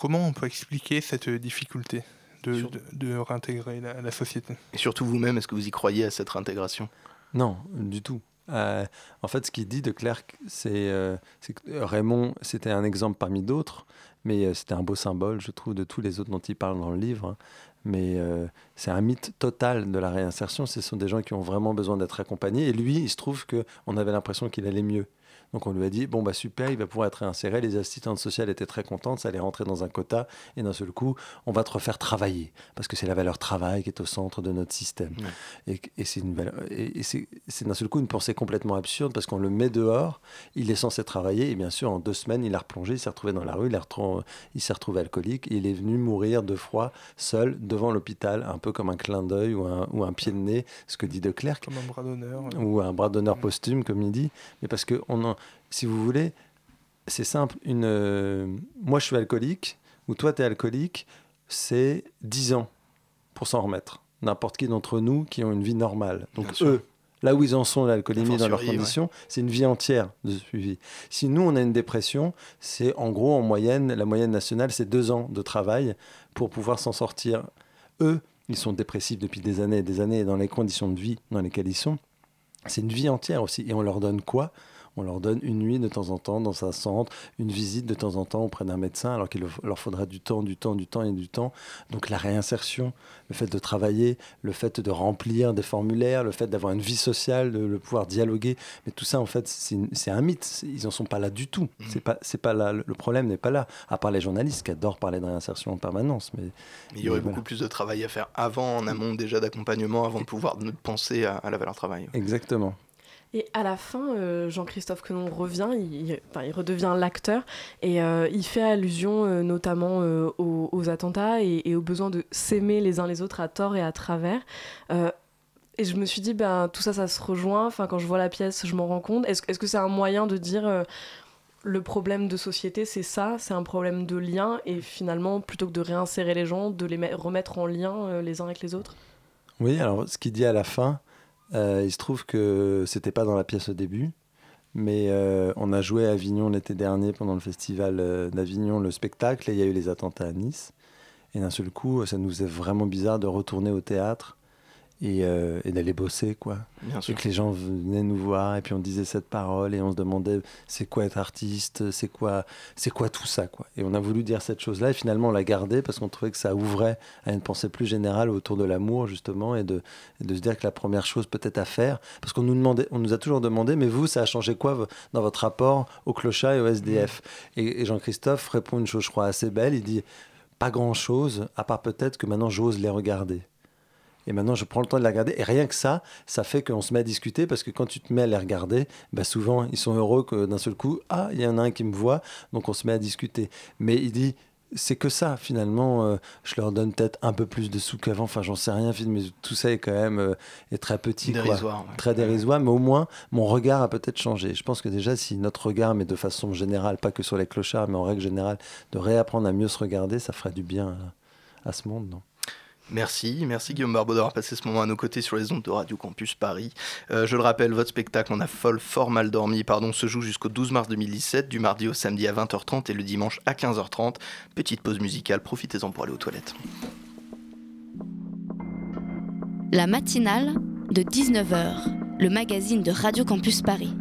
Comment on peut expliquer cette difficulté de, Sur- de- de réintégrer la, la société? Et surtout vous-même, est-ce que vous y croyez à cette réintégration Non, du tout. Euh, en fait, ce qu'il dit de Clerc, c'est euh, c'est que Raymond, c'était un exemple parmi d'autres, mais euh, c'était un beau symbole, je trouve, de tous les autres dont il parle dans le livre. Mais euh, c'est un mythe total de la réinsertion. Ce sont des gens qui ont vraiment besoin d'être accompagnés. Et lui, il se trouve qu'on avait l'impression qu'il allait mieux. Donc on lui a dit, bon bah super, il va pouvoir être réinséré. Les assistantes sociales étaient très contentes, ça allait rentrer dans un quota. Et d'un seul coup, on va te refaire travailler. Parce que c'est la valeur travail qui est au centre de notre système. Et, et c'est une valeur- et- et c'est d'un seul coup une pensée complètement absurde parce qu'on le met dehors, il est censé travailler et bien sûr en deux semaines il a replongé, il s'est retrouvé dans la rue, il, a retrouvé- il s'est retrouvé alcoolique et il est venu mourir de froid seul devant l'hôpital, un peu comme un clin d'œil ou un, ou un pied de nez, ce que dit De Clercq Comme un bras d'honneur. ou un bras d'honneur posthume, comme il dit. Mais parce que, on en- si vous voulez, c'est simple. Une, euh, moi, je suis alcoolique, ou toi, tu es alcoolique, c'est 10 ans pour s'en remettre. N'importe qui d'entre nous qui ont une vie normale. Donc, Bien sûr. eux, là où ils en sont, l'alcoolémie, dans leurs ouais. conditions, c'est une vie entière de suivi. Si nous, on a une dépression, c'est en gros, en moyenne, la moyenne nationale, c'est deux ans de travail pour pouvoir s'en sortir. Eux, ils sont dépressifs depuis des années et des années, et dans les conditions de vie dans lesquelles ils sont, c'est une vie entière aussi. Et on leur donne quoi? On leur donne une nuit de temps en temps dans un centre, une visite de temps en temps auprès d'un médecin, alors qu'il leur faudra du temps, du temps, du temps et du temps. Donc la réinsertion, le fait de travailler, le fait de remplir des formulaires, le fait d'avoir une vie sociale, de le pouvoir dialoguer, mais tout ça en fait c'est un mythe. Ils en sont pas là du tout. C'est pas, c'est pas là. Le problème n'est pas là. À part les journalistes qui adorent parler de réinsertion en permanence, mais Mais il y aurait voilà. beaucoup plus de travail à faire avant, en amont déjà d'accompagnement, avant de pouvoir penser à, à la valeur travail. Exactement. Et à la fin, euh, Jean-Christophe Quenon revient, il, enfin, il redevient l'acteur et euh, il fait allusion euh, notamment aux, attentats et, au besoin de s'aimer les uns les autres à tort et à travers. Et je me suis dit, ben, tout ça, ça se rejoint. Enfin, quand je vois la pièce, je m'en rends compte. Est-ce est-ce que c'est un moyen de dire le problème de société, c'est ça, c'est un problème de lien et finalement, plutôt que de réinsérer les gens, de les me- remettre en lien les uns avec les autres? Oui, alors ce qu'il dit à la fin, il se trouve que c'était pas dans la pièce au début, mais euh, on a joué à Avignon l'été dernier pendant le festival euh, d'Avignon, le spectacle, et il y a eu les attentats à Nice. Et d'un seul coup, ça nous est vraiment bizarre de retourner au théâtre et, euh, et d'aller bosser, quoi. Bien et sûr. que les gens venaient nous voir et puis on disait cette parole et on se demandait c'est quoi être artiste, c'est quoi, c'est quoi tout ça, quoi. Et on a voulu dire cette chose-là et finalement on l'a gardée parce qu'on trouvait que ça ouvrait à une pensée plus générale autour de l'amour justement et de, et de se dire que la première chose peut-être à faire, parce qu'on nous demandait, on nous a toujours demandé, mais vous, ça a changé quoi dans votre rapport au clochard et au SDF Et, et Jean-Christophe répond une chose, je crois, assez belle. Il dit pas grand-chose, à part peut-être que maintenant j'ose les regarder. Et maintenant, je prends le temps de les regarder. Et rien que ça, ça fait qu'on se met à discuter parce que quand tu te mets à les regarder, bah souvent, ils sont heureux que d'un seul coup, ah, il y en a un qui me voit, donc on se met à discuter. Mais il dit, c'est que ça, finalement, euh, je leur donne peut-être un peu plus de sous qu'avant. Enfin, j'en sais rien, mais tout ça est quand même euh, est très petit. quoi. Dérisoire, ouais. Très dérisoire, mais au moins, mon regard a peut-être changé. Je pense que déjà, si notre regard, mais de façon générale, pas que sur les clochards, mais en règle générale, de réapprendre à mieux se regarder, ça ferait du bien à, à ce monde, non? Merci, merci Guillaume Barbeau d'avoir passé ce moment à nos côtés sur les ondes de Radio Campus Paris. Euh, je le rappelle, votre spectacle On a folle fort mal dormi pardon, se joue jusqu'au 12 mars 2017, du mardi au samedi à 20h30 et le dimanche à 15h30. Petite pause musicale, profitez-en pour aller aux toilettes. La matinale de 19h, le magazine de Radio Campus Paris.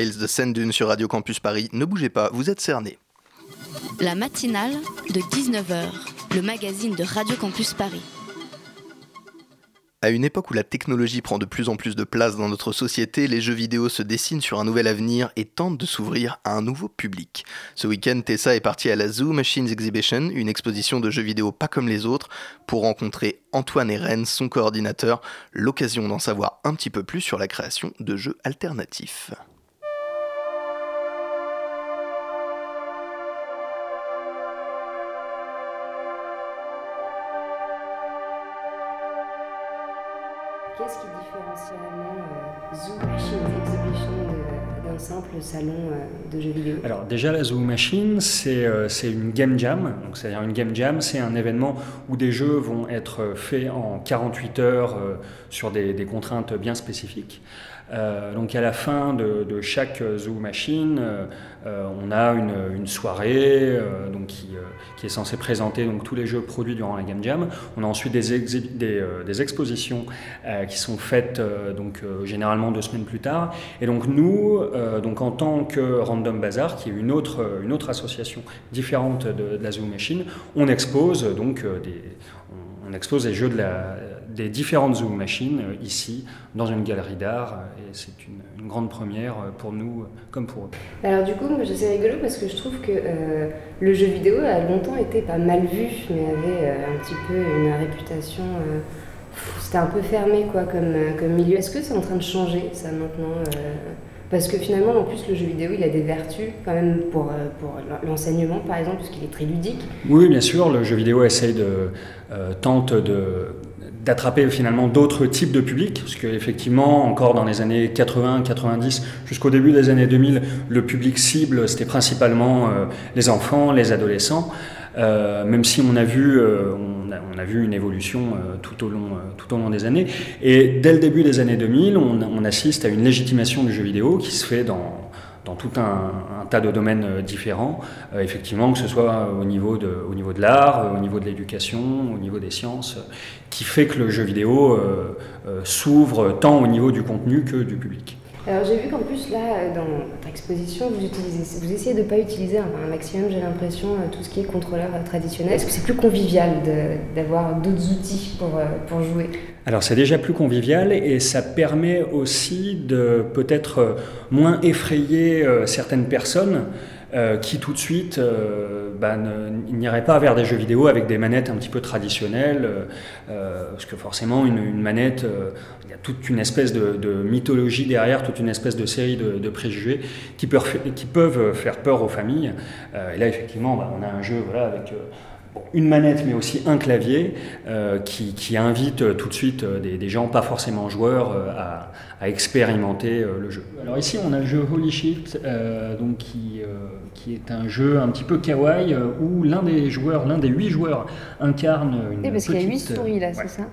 De Scène Dune sur Radio Campus Paris. Ne bougez pas, vous êtes cernés. La matinale de 19h, le magazine de Radio Campus Paris. À une époque où la technologie prend de plus en plus de place dans notre société, les jeux vidéo se dessinent sur un nouvel avenir et tentent de s'ouvrir à un nouveau public. Ce week-end, Tessa est partie à la Zoo Machines Exhibition, une exposition de jeux vidéo pas comme les autres, pour rencontrer Antoine Eren, son coordinateur, l'occasion d'en savoir un petit peu plus sur la création de jeux alternatifs. Qu'est-ce qui différencie vraiment euh, Zoo Machine Exhibition de- d'un simple salon euh, de jeux vidéo? Alors déjà la Zoo Machine, c'est euh, une game jam. C'est-à-dire une game jam, c'est un événement où des jeux vont être faits en 48 heures euh, sur des contraintes bien spécifiques. Euh, donc à la fin de, chaque Zoo Machine, euh, on a une, soirée euh, donc qui, est censée présenter donc, tous les jeux produits durant la Game Jam. On a ensuite des, expositions qui sont faites donc, généralement deux semaines plus tard. Et donc nous, donc, en tant que Random Bazaar, qui est une autre, association différente de, la Zoo Machine, on expose donc on expose les jeux de la, des différentes Zoo Machines euh, ici dans une galerie d'art euh, et c'est une, une grande première euh, pour nous comme pour eux. Alors du coup, c'est rigolo parce que je trouve que euh, le jeu vidéo a longtemps été pas mal vu, mais avait euh, un petit peu une réputation... euh, C'était un peu fermé quoi comme, comme milieu. Est-ce que c'est en train de changer ça maintenant Parce que finalement, en plus, le jeu vidéo, il a des vertus quand même pour, pour l'enseignement, par exemple, puisqu'il est très ludique. Oui, bien sûr, le jeu vidéo essaye de euh, tente de d'attraper finalement d'autres types de publics, parce qu'effectivement, encore dans les années 80, 90, jusqu'au début des années 2000, le public cible, c'était principalement euh, les enfants, les adolescents, Euh, même si on a vu, euh, on, a, vu une évolution tout, au long, tout au long des années. Et dès le début des années 2000, on, on assiste à une légitimation du jeu vidéo qui se fait dans dans tout un, tas de domaines euh, différents, Euh, effectivement, que ce soit au niveau de, au niveau de l'art, euh, au niveau de l'éducation, au niveau des sciences, euh, qui fait que le jeu vidéo euh, euh, s'ouvre tant au niveau du contenu que du public. Alors j'ai vu qu'en plus là, dans votre exposition, vous, essayez de ne pas utiliser un, maximum, j'ai l'impression, euh, tout ce qui est contrôleur euh, traditionnel. Est-ce que c'est plus convivial d'avoir d'autres outils euh, pour jouer? Alors c'est déjà plus convivial et ça permet aussi de peut-être euh, moins effrayer euh, certaines personnes euh, qui tout de suite bah, n'iraient pas vers des jeux vidéo avec des manettes un petit peu traditionnelles, parce que forcément une, manette, il y a toute une espèce de, mythologie derrière, toute une espèce de série de, préjugés qui peuvent, faire peur aux familles. Et là effectivement, bah, on a un jeu voilà, avec... une manette mais aussi un clavier euh, qui, qui invite euh, tout de suite euh, des, des gens pas forcément joueurs euh, à, à expérimenter euh, le jeu. Alors ici on a le jeu Holy Shit euh, donc qui, euh, qui est un jeu un petit peu kawaii euh, où l'un des joueurs, l'un des huit joueurs incarne une Oui, parce qu'il y a huit petite, souris là, ouais, c'est ça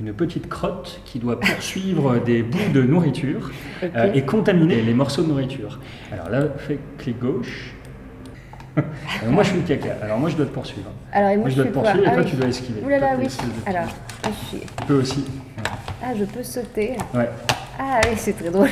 une petite crotte qui doit poursuivre des bouts de nourriture euh, et contaminer les morceaux de nourriture. Alors là, fais clic gauche. Alors moi je suis le caca, alors moi je dois te poursuivre. Alors, et moi, je je dois te poursuivre et Ah toi oui. tu dois esquiver. Ouh là là, Toi, t'es oui. Alors, ah, je suis... Tu peux aussi. ah, je peux sauter. Ouais. Ah oui, c'est très drôle.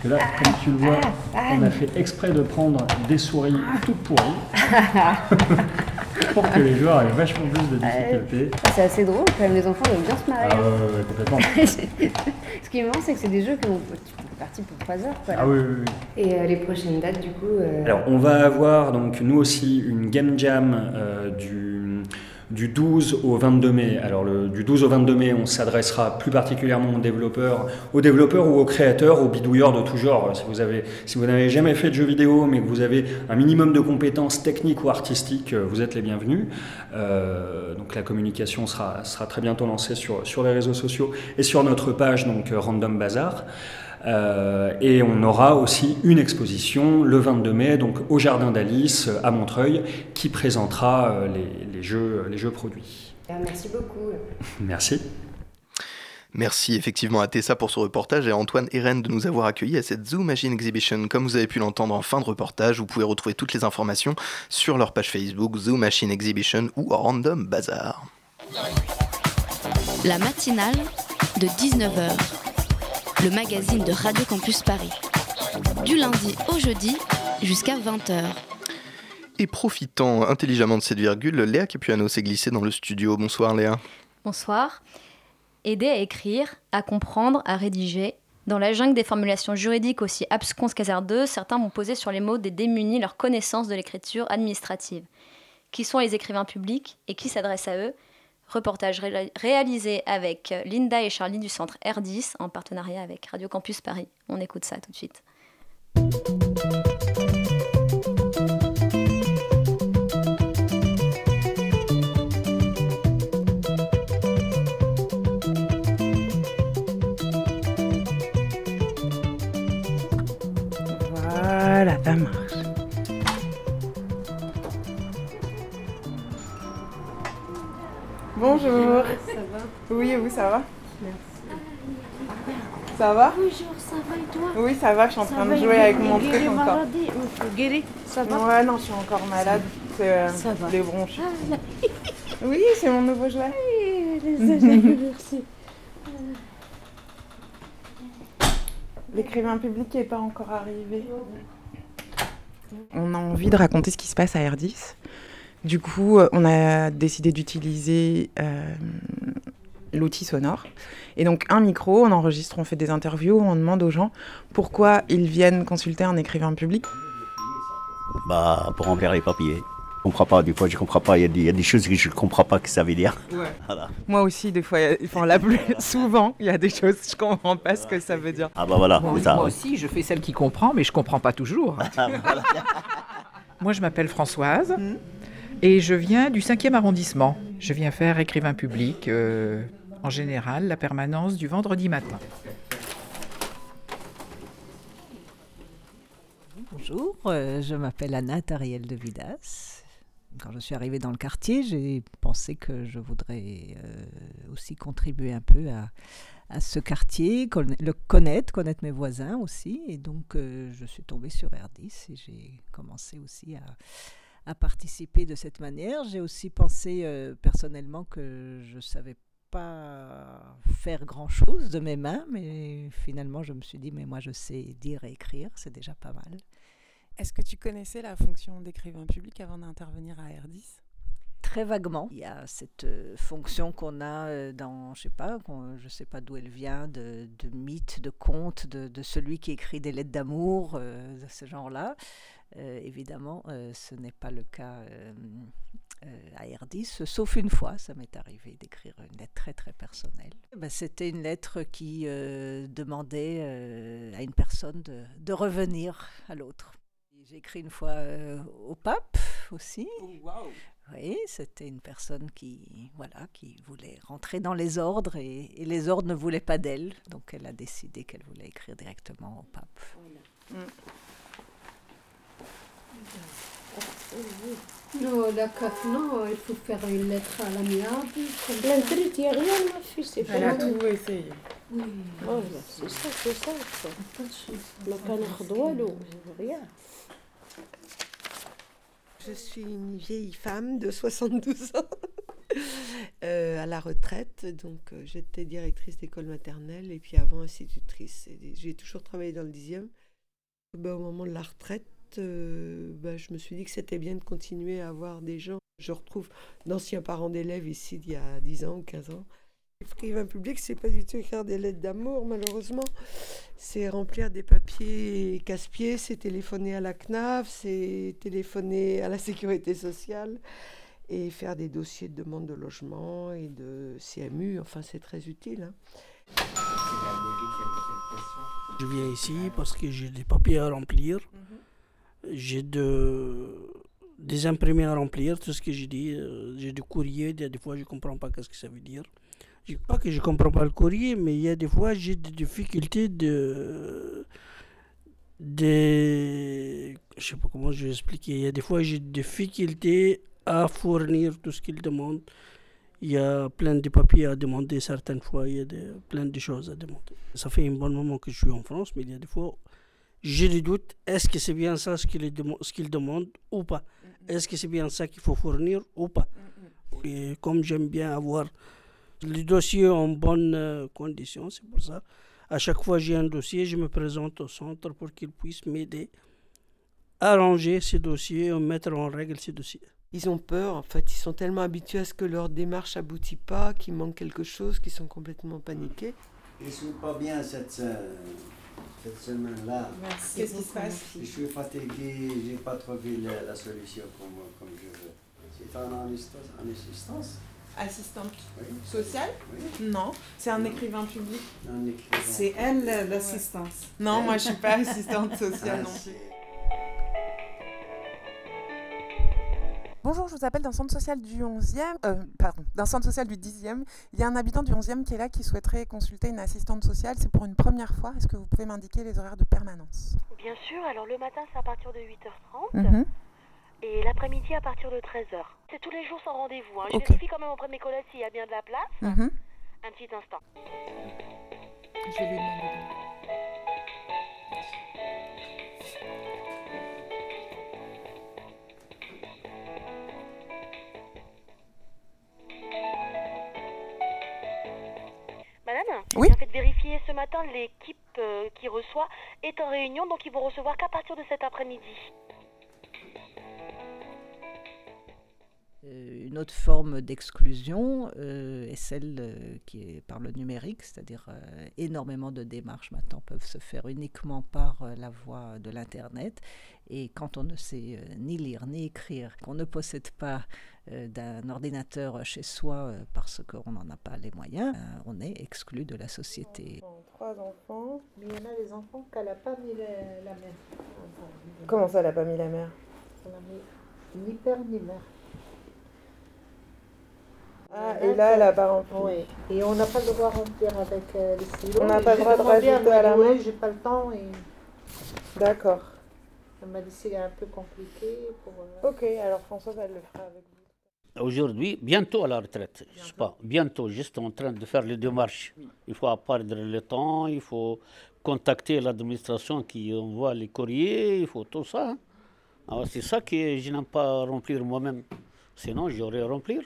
Parce que là, comme tu le vois, ah, on a fait exprès de prendre des souris toutes pourries pour que les joueurs aient vachement plus de difficultés. Ah, c'est assez drôle quand même, les enfants doivent bien se marrer. Ah ouais, ouais, ouais, complètement. Ce qui est marrant, c'est que c'est des jeux qui ont tu peux partir pour 3 heures. Quoi. Ah oui, oui, oui. Et euh, les prochaines dates, du coup. euh, Alors, on va avoir donc nous aussi une game jam euh, du, du 12 au 22 mai. Alors, du 12 au 22 mai, on s'adressera plus particulièrement aux développeurs, aux développeurs ou aux créateurs, aux bidouilleurs de tout genre. Si vous avez, si vous n'avez jamais fait de jeux vidéo, mais que vous avez un minimum de compétences techniques ou artistiques, euh, vous êtes les bienvenus. Euh, donc, la communication sera, sera très bientôt lancée sur, sur les réseaux sociaux et sur notre page, donc euh, Random Bazar. Euh, et on aura aussi une exposition le 22 mai, donc au Jardin d'Alice à Montreuil, qui présentera euh, les, les jeux, les jeux produits. merci beaucoup. Merci. Merci effectivement à Tessa pour ce reportage et à Antoine Eren de nous avoir accueillis à cette Zoo Machine Exhibition. Comme vous avez pu l'entendre en fin de reportage, vous pouvez retrouver toutes les informations sur leur page Facebook Zoo Machine Exhibition ou Random Bazaar. La matinale de 19h, le magazine de Radio Campus Paris. Du lundi au jeudi jusqu'à 20h. Et profitant intelligemment de cette virgule, Léa Capuano s'est glissée dans le studio. Bonsoir Léa. Bonsoir. Aider à écrire, à comprendre, à rédiger. Dans la jungle des formulations juridiques aussi absconses qu'hasardeuses, certains vont poser sur les mots des démunis leur connaissance de l'écriture administrative. Qui sont les écrivains publics et qui s'adressent à eux? Reportage ré- réalisé avec Linda et Charlie du centre R10 en partenariat avec Radio Campus Paris. On écoute ça tout de suite. Voilà, ça marche. Bonjour. Ça va Oui, et vous, ça va Ça va Bonjour, ça va et toi Oui, ça va, je suis en Ça train va, de jouer avec mon truc encore. euh, guéri, ça va Ouais, non, je suis encore malade. C'est euh, Ça va. les bronches. Ah, là. Oui, c'est mon nouveau jouet. Oui, les merci. L'écrivain public n'est pas encore arrivé. On a envie de raconter ce qui se passe à R10. Du coup, euh, on a décidé d'utiliser euh, l'outil sonore. Et donc, un micro, on enregistre, on fait des interviews, on demande aux gens pourquoi ils viennent consulter un écrivain public. Bah, pour remplir les papiers. Je comprends pas, des fois je comprends pas, il y, a des- il y a des choses que je comprends pas que ça veut dire. Ouais. Voilà. Moi aussi, des fois, enfin, la plus souvent, il y a des choses, je comprends pas ce que ça veut dire. Ah bah voilà, Moi, c'est ça. moi ouais. aussi, je fais celle qui comprend, mais je comprends pas toujours. moi, je m'appelle Françoise et je viens du 5e arrondissement. Je viens faire écrivain public, euh, en général, la permanence du vendredi matin. Bonjour, euh, je m'appelle Anna Tariel de Vidas. Quand je suis arrivée dans le quartier, j'ai pensé que je voudrais euh, aussi contribuer un peu à, ce quartier, le connaître, connaître mes voisins aussi. Et donc, je suis tombée sur R10 et j'ai commencé aussi à, à participer de cette manière. J'ai aussi pensé euh, personnellement que je ne savais pas faire grand-chose de mes mains, mais finalement, je me suis dit, mais moi, je sais dire et écrire, c'est déjà pas mal. Est-ce que tu connaissais la fonction d'écrivain public avant d'intervenir à R10 Très vaguement. Il y a cette euh, fonction qu'on a euh, dans, je sais pas, je sais pas d'où elle vient, de, de mythe, de conte, de, de celui qui écrit des lettres d'amour, euh, de ce genre-là. Euh, évidemment, euh, ce n'est pas le cas euh, euh, à R10, sauf une fois, ça m'est arrivé d'écrire une lettre très très personnelle. Ben, C'était une lettre qui euh, demandait euh, à une personne de, de revenir à l'autre. J'ai écrit une fois euh, au pape aussi. Oui, c'était une personne qui, voilà, qui voulait rentrer dans les ordres et, et les ordres ne voulaient pas d'elle. Donc elle a décidé qu'elle voulait écrire directement au pape. Non, la CAF, non, il faut faire une lettre à l'amiable. L'intérêt, il n'y a rien, ma fille, c'est pas Elle a tout essayé. Oui. Oh, c'est ça, c'est ça. Pas de chance. Le panardoualo, rien. Je suis une vieille femme de 72 ans. Euh, à la retraite. Donc, euh, j'étais directrice d'école maternelle et puis avant institutrice. J'ai toujours travaillé dans le dixième. Ben, au moment de la retraite, euh, ben, je me suis dit que c'était bien de continuer à avoir des gens. Je retrouve d'anciens parents d'élèves ici d'il y a 10 ans ou 15 ans. Écrivain public, c'est pas du tout écrire des lettres d'amour, malheureusement. C'est remplir des papiers casse-pieds, c'est téléphoner à la CNAF, c'est téléphoner à la sécurité sociale et faire des dossiers de demande de logement et de CMU. Enfin, c'est très utile. hein. Je viens ici parce que j'ai des papiers à remplir. J'ai de, des imprimés à remplir, tout ce que j'ai dit. euh, J'ai des courriers, des, des fois je ne comprends pas qu'est-ce que ça veut dire. Je dis pas que je ne comprends pas le courrier, mais il y a des fois j'ai des difficultés de. Des, je sais pas comment je vais expliquer. Il y a des fois j'ai des difficultés à fournir tout ce qu'ils demandent. Il y a plein de papiers à demander certaines fois, il y a des- plein de choses à demander. Ça fait un bon moment que je suis en France, mais il y a des fois, j'ai des doutes. Est-ce que c'est bien ça ce ce qu'ils demandent ou pas? Est-ce que c'est bien ça qu'il faut fournir ou pas? Et comme j'aime bien avoir les dossiers en bonne euh, condition, c'est pour ça. À chaque fois j'ai un dossier, je me présente au centre pour qu'ils puissent m'aider à ranger ces dossiers, à mettre en règle ces dossiers. Ils ont peur, en fait, ils sont tellement habitués à ce que leur démarche aboutit pas, qu'il manque quelque chose, qu'ils sont complètement paniqués. Je suis pas bien cette, euh, cette semaine-là. Merci. Qu'est-ce qui se passe? Je suis fatigué, j'ai pas trouvé la, la solution comme, comme je veux. C'est en assistance, en assistance Assistante Oui. sociale? Oui. Non, c'est un écrivain public. Un écrivain. C'est elle la- l'assistance. Non, moi je suis pas assistante sociale Ah, non Bonjour, je vous appelle d'un centre social du 11e, euh, pardon, d'un centre social du 10e. Il y a un habitant du 11e qui est là qui souhaiterait consulter une assistante sociale. C'est pour une première fois. Est-ce que vous pouvez m'indiquer les horaires de permanence? Bien sûr, alors le matin c'est à partir de 8h30 Mhm. et l'après-midi à partir de 13h. C'est tous les jours sans rendez-vous. hein. Je vérifie quand même auprès de mes collègues s'il y a bien de la place. Mhm. Un petit instant. Je vais lui demander. Madame, Oui. j'ai fait vérifier ce matin l'équipe euh, qui reçoit est en réunion donc ils vont recevoir qu'à partir de cet après-midi. Euh, Une autre forme d'exclusion euh, est celle euh, qui est par le numérique, c'est-à-dire euh, énormément de démarches maintenant peuvent se faire uniquement par euh, la voie de l'Internet. Et quand on ne sait euh, ni lire ni écrire, qu'on ne possède pas euh, d'un ordinateur chez soi euh, parce qu'on n'en a pas les moyens, euh, on est exclu de la société. Trois enfants. Mais il y en a des enfants qu'elle n'a pas mis la, la mère. Comment ça, elle n'a pas mis la mère? Elle a mis ni père ni mère. Ah, et là, elle a pas rempli. Oui. Et on n'a pas le droit de remplir avec euh, les stylos. On n'a pas le j'ai droit de rajouter à la main j'ai pas le temps. Et D'accord. elle m'a dit c'est un peu compliqué. Pour, euh, Ok, alors Françoise, elle le fera avec vous. Aujourd'hui, bientôt à la retraite, je sais pas, bientôt, juste en train de faire les démarches. Il faut perdre le temps, il faut contacter l'administration qui envoie les courriers, il faut tout ça. Alors c'est ça que je n'aime pas remplir moi-même. Sinon, j'aurais remplir.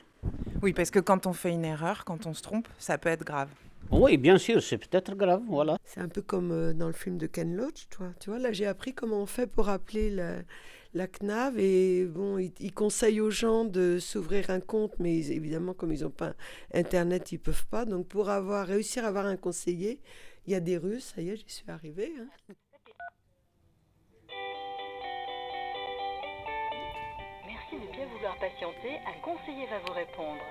Oui, parce que quand on fait une erreur, quand on se trompe, ça peut être grave. Oui, bien sûr, c'est peut-être grave, voilà. C'est un peu comme euh, dans le film de Ken Loach, toi. Tu vois, là, j'ai appris comment on fait pour appeler la, la CNAV. Et bon, il, il conseille aux gens de s'ouvrir un compte, mais ils- évidemment, comme ils n'ont pas Internet, ils peuvent pas. Donc, pour avoir réussir à avoir un conseiller, il y a des rues. Ça y est, j'y suis arrivée. hein. Merci de bien vouloir patienter, un conseiller va vous répondre.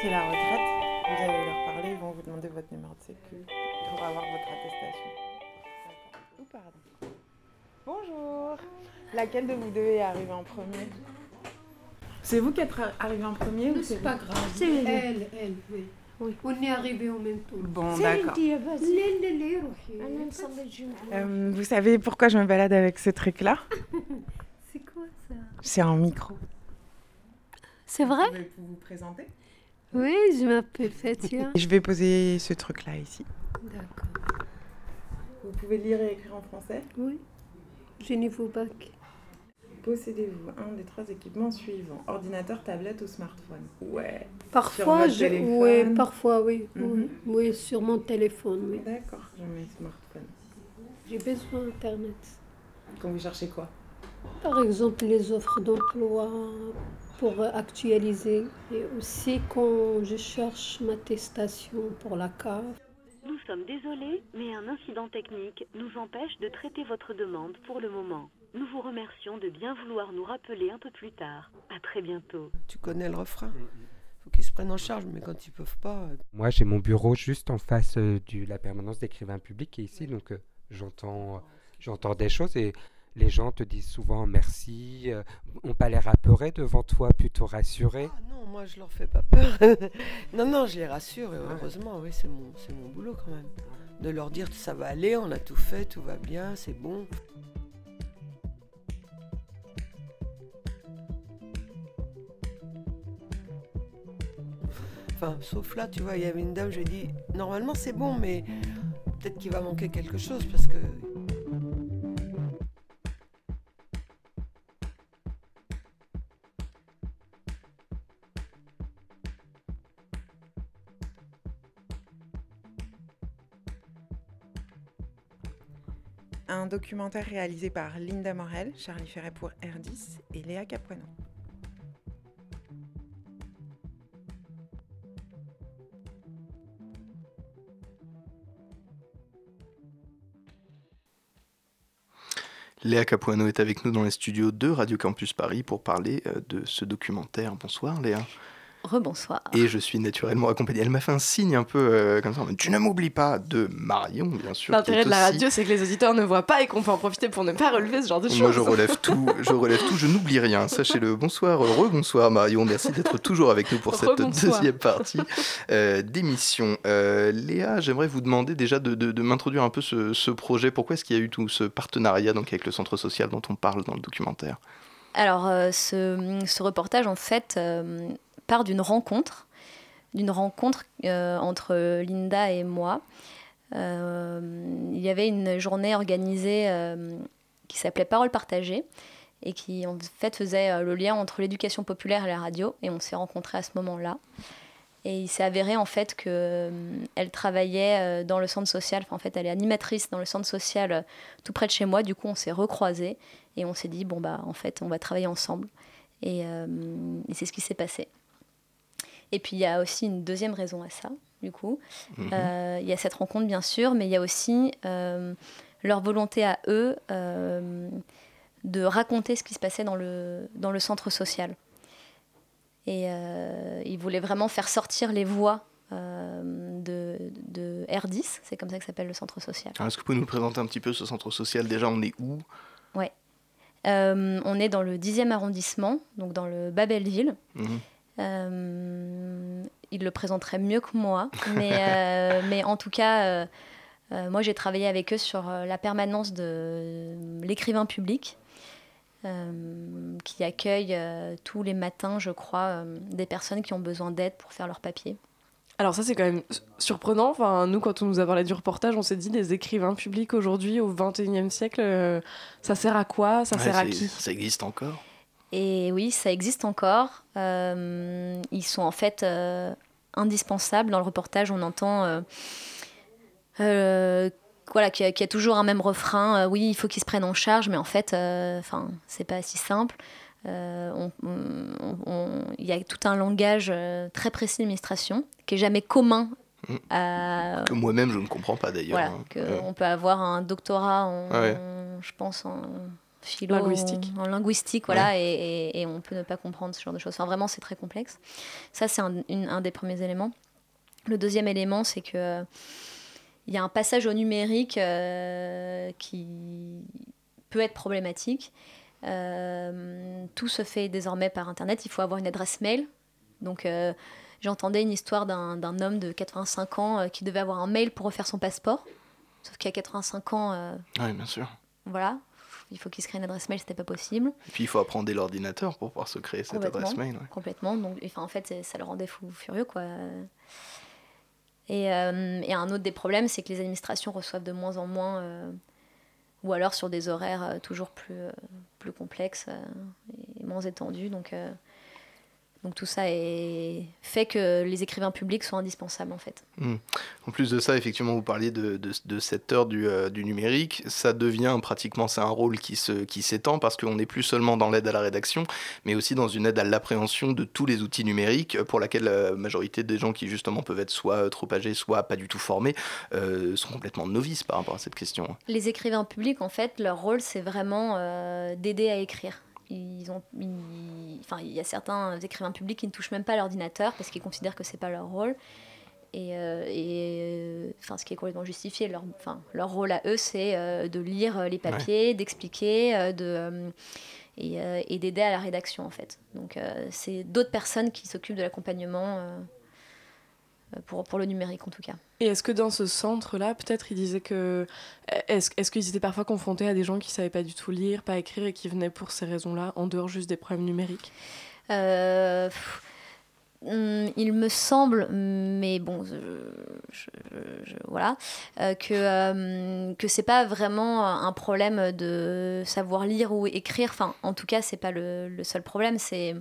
c'est la retraite, vous allez leur parler, ils vont vous demander votre numéro de sécu pour avoir votre attestation. Ou pardon. Bonjour. Laquelle de vous devez arriver en premier? C'est vous qui êtes arrivé en premier c'est pas grave. C'est elle. elle, oui. On est arrivés au même temps. Bon, d'accord. Euh, vous savez pourquoi je me balade avec ce truc-là? C'est quoi ça? C'est un micro. C'est vrai? Vous pouvez vous présenter? Oui, je m'appelle Fatia. Je vais poser ce truc-là ici. D'accord. Vous pouvez lire et écrire en français? Oui. J'ai niveau bac. Possédez-vous un des trois équipements suivants ordinateur, tablette ou smartphone? Ouais. Parfois, je... oui, parfois, oui. oui. Mhm. Oui, sur mon téléphone, oui. D'accord, je mets smartphone. J'ai besoin d'Internet. Quand vous cherchez quoi? Par exemple, les offres d'emploi pour actualiser. Et aussi quand je cherche ma attestation pour la cave. Nous sommes désolés, mais un incident technique nous empêche de traiter votre demande pour le moment. Nous vous remercions de bien vouloir nous rappeler un peu plus tard. À très bientôt. Tu connais le refrain faut qu'ils se prennent en charge, mais quand ils peuvent pas. euh, Moi, j'ai mon bureau juste en face euh, de la permanence d'écrivain public qui est ici, donc euh, j'entends, euh, j'entends des choses et les gens te disent souvent merci, euh, ont pas l'air apeurés devant toi, plutôt rassurés. Ah non, moi je leur fais pas peur. non, non, je les rassure, et heureusement, oui, c'est mon, mon boulot quand même. De leur dire ça va aller, on a tout fait, tout va bien, c'est bon. Enfin, sauf là, tu vois, il y avait une dame, je lui ai dit, normalement c'est bon, mais peut-être qu'il va manquer quelque chose parce que Un documentaire réalisé par Linda Morel, Charlie Ferret pour R10 et Léa Capuano. Léa Capuano est avec nous dans les studios de Radio Campus Paris pour parler euh, de ce documentaire. Bonsoir Léa. Rebonsoir. Et je suis naturellement accompagné. Elle m'a fait un signe un peu euh, comme ça. Tu ne m'oublies pas de Marion, bien sûr. L'intérêt de la aussi- radio, c'est que les auditeurs ne voient pas et qu'on peut en profiter pour ne pas relever ce genre de choses. Moi, je relève tout, je relève tout, je n'oublie rien. Sachez-le. Bonsoir, rebonsoir Marion. Merci d'être toujours avec nous pour cette deuxième partie euh, d'émission. Euh, Léa, j'aimerais vous demander déjà de, de- de m'introduire un peu ce, ce projet. Pourquoi est-ce qu'il y a eu tout ce partenariat donc, avec le centre social dont on parle dans le documentaire? Alors, euh, ce, ce reportage, en fait, euh, part d'une rencontre, d'une rencontre euh, entre Linda et moi. Euh, il y avait une journée organisée euh, qui s'appelait Parole partagée et qui, en fait, faisait le lien entre l'éducation populaire et la radio. Et on s'est rencontrés à ce moment-là. Et il s'est avéré en fait qu'elle travaillait euh, dans le centre social, enfin, en fait elle est animatrice dans le centre social tout près de chez moi, du coup on s'est recroisés et on s'est dit bon bah en fait on va travailler ensemble. Et c'est ce qui s'est passé. Et puis il y a aussi une deuxième raison à ça, du coup. Mhm. Euh, Il y a cette rencontre bien sûr, mais il y a aussi euh, leur volonté à eux euh, de raconter ce qui se passait dans le, dans le centre social. Et ils voulaient vraiment faire sortir les voix de, de R10, c'est comme ça que s'appelle le centre social. Est-ce que vous pouvez nous présenter un petit peu ce centre social? Déjà, on est où? Ouais. On est dans le 10e arrondissement, donc dans le Babelville. Mhm. Euh, il le présenterait mieux que moi, mais, euh, mais en tout cas, euh, euh, moi j'ai travaillé avec eux sur la permanence de l'écrivain public, euh, qui accueille euh, tous les matins, je crois, euh, des personnes qui ont besoin d'aide pour faire leur papier. Alors ça c'est quand même surprenant. Enfin, nous quand on nous a parlé du reportage, on s'est dit les écrivains publics aujourd'hui au 21e siècle, euh, ça sert à quoi? Ça Ouais, sert à qui? Ça existe encore Et oui, ça existe encore. Euh, ils sont en fait euh, indispensables. Dans le reportage, on entend euh, voilà, qu'il y, a- qu'il y a toujours un même refrain. oui, il faut qu'ils se prennent en charge, mais en fait, enfin, c'est pas si simple. Il y a tout un langage très précis d'administration qui est jamais commun Mm. à, Que moi-même, je ne comprends pas d'ailleurs. voilà, hein. Ouais. on peut avoir un doctorat en, je pense, en philo, Linguistique. en, en linguistique, voilà, et, et- et on peut ne pas comprendre ce genre de choses. Enfin, vraiment, c'est très complexe. Ça, c'est un, un des premiers éléments. Le deuxième élément, c'est que il y a un passage au numérique euh, qui peut être problématique. Euh, tout se fait désormais par Internet. Il faut avoir une adresse mail. Donc, euh, j'entendais une histoire d'un d'un homme de 85 ans qui devait avoir un mail pour refaire son passeport. Sauf qu'à 85 ans, euh, Oui, bien sûr. voilà, il faut qu'il se crée une adresse mail, c'était pas possible. Et puis, il faut apprendre dès l'ordinateur pour pouvoir se créer cette adresse mail. ouais. Complètement. Donc, enfin, en fait, ça le rendait fou furieux, quoi. Et, euh, et un autre des problèmes, c'est que les administrations reçoivent de moins en moins, euh, ou alors sur des horaires euh, toujours plus, plus complexes et moins étendus. Donc, donc tout ça est... fait que les écrivains publics sont indispensables, en fait. Hmm. En plus de ça, effectivement, vous parliez de, de, de cette heure du, euh, du numérique. Ça devient pratiquement, c'est un rôle qui se- qui s'étend parce qu'on n'est plus seulement dans l'aide à la rédaction, mais aussi dans une aide à l'appréhension de tous les outils numériques pour laquelle la majorité des gens qui justement peuvent être soit trop âgés, soit pas du tout formés, euh, sont complètement novices par rapport à cette question. Les écrivains publics, en fait, leur rôle, c'est vraiment euh, d'aider à écrire. Ils ont, ils- enfin, il y a certains écrivains publics qui ne touchent même pas l'ordinateur parce qu'ils considèrent que c'est pas leur rôle. Et, euh, et, euh, enfin, ce qui est complètement justifié. Leur, enfin, leur rôle à eux, c'est euh, de lire les papiers, d'expliquer, euh, de et, et d'aider à la rédaction, en fait. Donc, c'est d'autres personnes qui s'occupent de l'accompagnement pour, pour le numérique, en tout cas. Et est-ce que dans ce centre-là, peut-être, ils disaient que. Est-ce est-ce qu'ils étaient parfois confrontés à des gens qui savaient pas du tout lire, pas écrire et qui venaient pour ces raisons-là, en dehors juste des problèmes numériques? Euh, pff, hum, il me semble, mais bon, je, je- je- voilà, euh, que euh, que c'est pas vraiment un problème de savoir lire ou écrire. Enfin, en tout cas, c'est pas le, le seul problème. C'est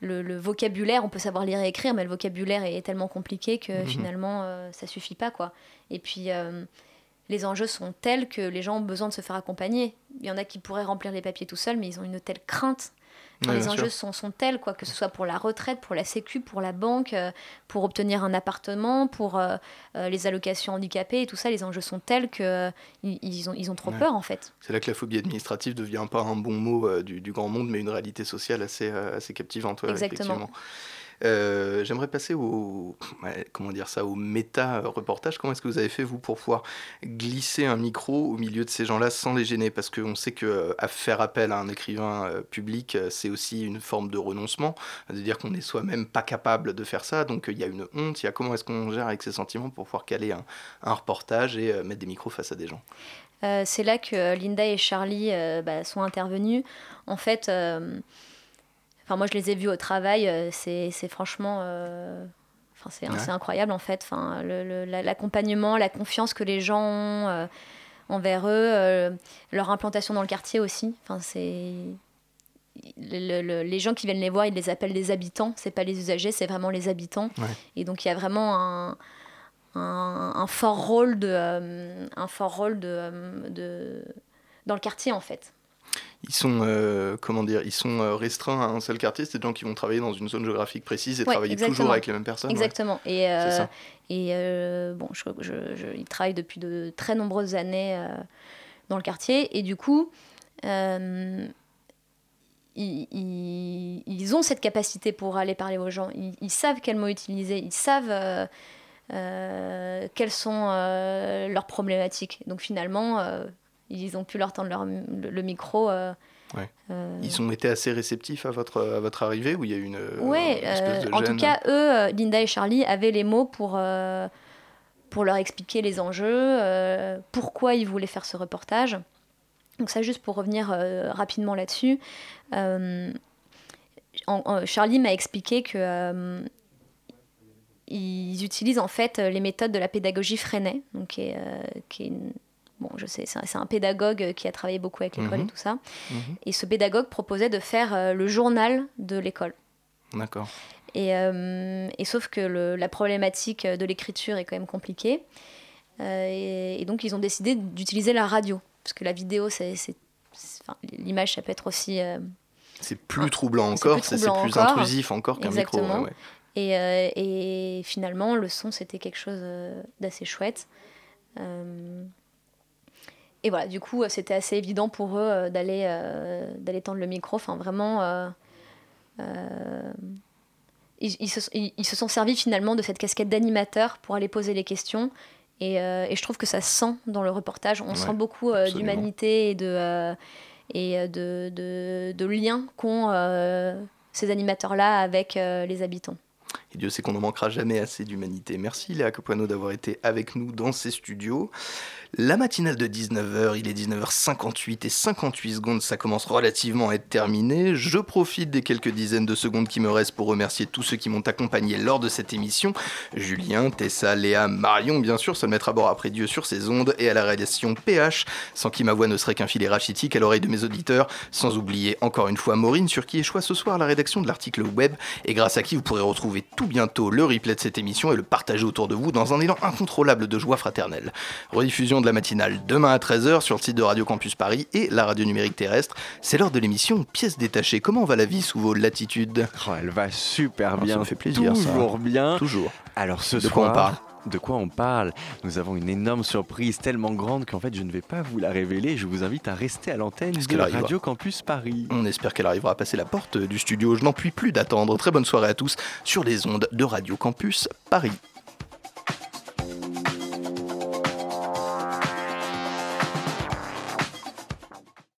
le, le vocabulaire. On peut savoir lire et écrire, mais le vocabulaire est tellement compliqué que Mhm. finalement, euh, ça suffit pas, quoi. Et puis. euh, les enjeux sont tels que les gens ont besoin de se faire accompagner. Il y en a qui pourraient remplir les papiers tout seuls, mais ils ont une telle crainte. Enfin, Ouais, les enjeux sont, sont tels, quoi, que ce soit pour la retraite, pour la sécu, pour la banque, euh, pour obtenir un appartement, pour euh, euh, les allocations handicapées et tout ça, les enjeux sont tels que euh, ils, ont, ils ont trop Ouais. peur en fait. C'est là que la phobie administrative devient pas un bon mot euh, du, du grand monde, mais une réalité sociale assez, euh, assez captivante. ouais, Exactement. effectivement. Euh, J'aimerais passer au comment dire ça au méta reportage. Comment est-ce que vous avez fait vous pour pouvoir glisser un micro au milieu de ces gens-là sans les gêner? Parce qu'on sait que euh, faire appel à un écrivain euh, public, c'est aussi une forme de renoncement, de dire qu'on n'est soi-même pas capable de faire ça. Donc il y a une honte. Il y a comment est-ce qu'on gère avec ces sentiments pour pouvoir caler un, reportage et mettre des micros face à des gens? C'est là que Linda et Charlie bah, sont intervenus. En fait, enfin moi je les ai vus au travail, euh, c'est c'est franchement, euh, enfin c'est Ouais. c'est incroyable en fait. Enfin le- le- la- l'accompagnement, la confiance que les gens ont euh, envers eux, euh, leur implantation dans le quartier aussi. Enfin c'est le- le- les gens qui viennent les voir, ils les appellent des habitants. C'est pas les usagers, c'est vraiment les habitants. Ouais. Et donc il y a vraiment un, un, un fort rôle de, euh, un fort rôle de, de dans le quartier en fait. Ils sont, euh, comment dire, ils sont euh, restreints à un seul quartier, c'est des gens qui vont travailler dans une zone géographique précise et Ouais, travailler exactement. toujours avec les mêmes personnes. ouais. Exactement. Et, C'est euh, et euh, bon, je, je, je- ils travaillent depuis de très nombreuses années dans le quartier. Et du coup, ils, ils- ils ont cette capacité pour aller parler aux gens. Ils, ils savent quels mots utiliser. Ils savent quelles sont leurs problématiques. Donc finalement, ils ont pu leur tendre leur, le, le micro. euh, Ouais. euh, Ils ont été assez réceptifs à votre, à votre arrivée ou il y a eu une, euh, Ouais, une espèce euh, de en tout cas, eux, euh, Linda et Charlie, avaient les mots pour, euh, pour leur expliquer les enjeux, euh, pourquoi ils voulaient faire ce reportage. Donc ça, juste pour revenir euh, rapidement là-dessus, euh, Charlie m'a expliqué que euh, ils utilisent en fait les méthodes de la pédagogie Freinet, donc qui est, euh, qui est une- bon, je sais, c'est un, pédagogue qui a travaillé beaucoup avec l'école Mhm. et tout ça. Mhm. Et ce pédagogue proposait de faire euh, le journal de l'école. D'accord. Et, euh, et sauf que le- la problématique de l'écriture est quand même compliquée. Euh, et, et donc ils ont décidé d'utiliser la radio. Parce que la vidéo, c'est, enfin, l'image, ça peut être aussi... euh, C'est plus troublant encore, c'est plus encore. intrusif encore qu'un micro. Exactement. ouais, ouais. Et, euh, et finalement, le son, c'était quelque chose euh, d'assez chouette. Euh, et voilà, du coup, euh, c'était assez évident pour eux euh, d'aller, euh, d'aller tendre le micro. Enfin, vraiment, ils, ils se, ils- ils se sont servis finalement de cette casquette d'animateur pour aller poser les questions. Et, euh, et je trouve que ça se sent dans le reportage. On Ouais, sent beaucoup euh, d'humanité et de, euh, et de, de, de liens qu'ont ces animateurs-là avec les habitants. Et Dieu sait qu'on ne manquera jamais assez d'humanité. Merci Léa Capuano d'avoir été avec nous dans ces studios. La matinale de 19h, il est 19h58 et 58 secondes, ça commence relativement à être terminé. Je profite des quelques dizaines de secondes qui me restent pour remercier tous ceux qui m'ont accompagné lors de cette émission. Julien, Tessa, Léa, Marion, bien sûr, se mettre à bord après Dieu sur ces ondes et à la réalisation PH, sans qui ma voix ne serait qu'un filet rachitique à l'oreille de mes auditeurs, sans oublier encore une fois Maureen, sur qui échoue ce soir la rédaction de l'article web et grâce à qui vous pourrez retrouver tout bientôt le replay de cette émission et le partager autour de vous dans un élan incontrôlable de joie fraternelle. Rediffusion de la matinale demain à 13h sur le site de Radio Campus Paris et la radio numérique terrestre. C'est l'heure de l'émission Pièces détachées. Comment va la vie sous vos latitudes? Oh, Elle va super bien. Ça me fait plaisir. ça. Toujours bien. Toujours. Alors ce De soir, quoi on parle? de quoi on parle? Nous avons une énorme surprise tellement grande qu'en fait je ne vais pas vous la révéler. Je vous invite à rester à l'antenne de Radio Campus Paris. On espère qu'elle arrivera à passer la porte du studio. Je n'en puis plus d'attendre. Très bonne soirée à tous sur les ondes de Radio Campus Paris.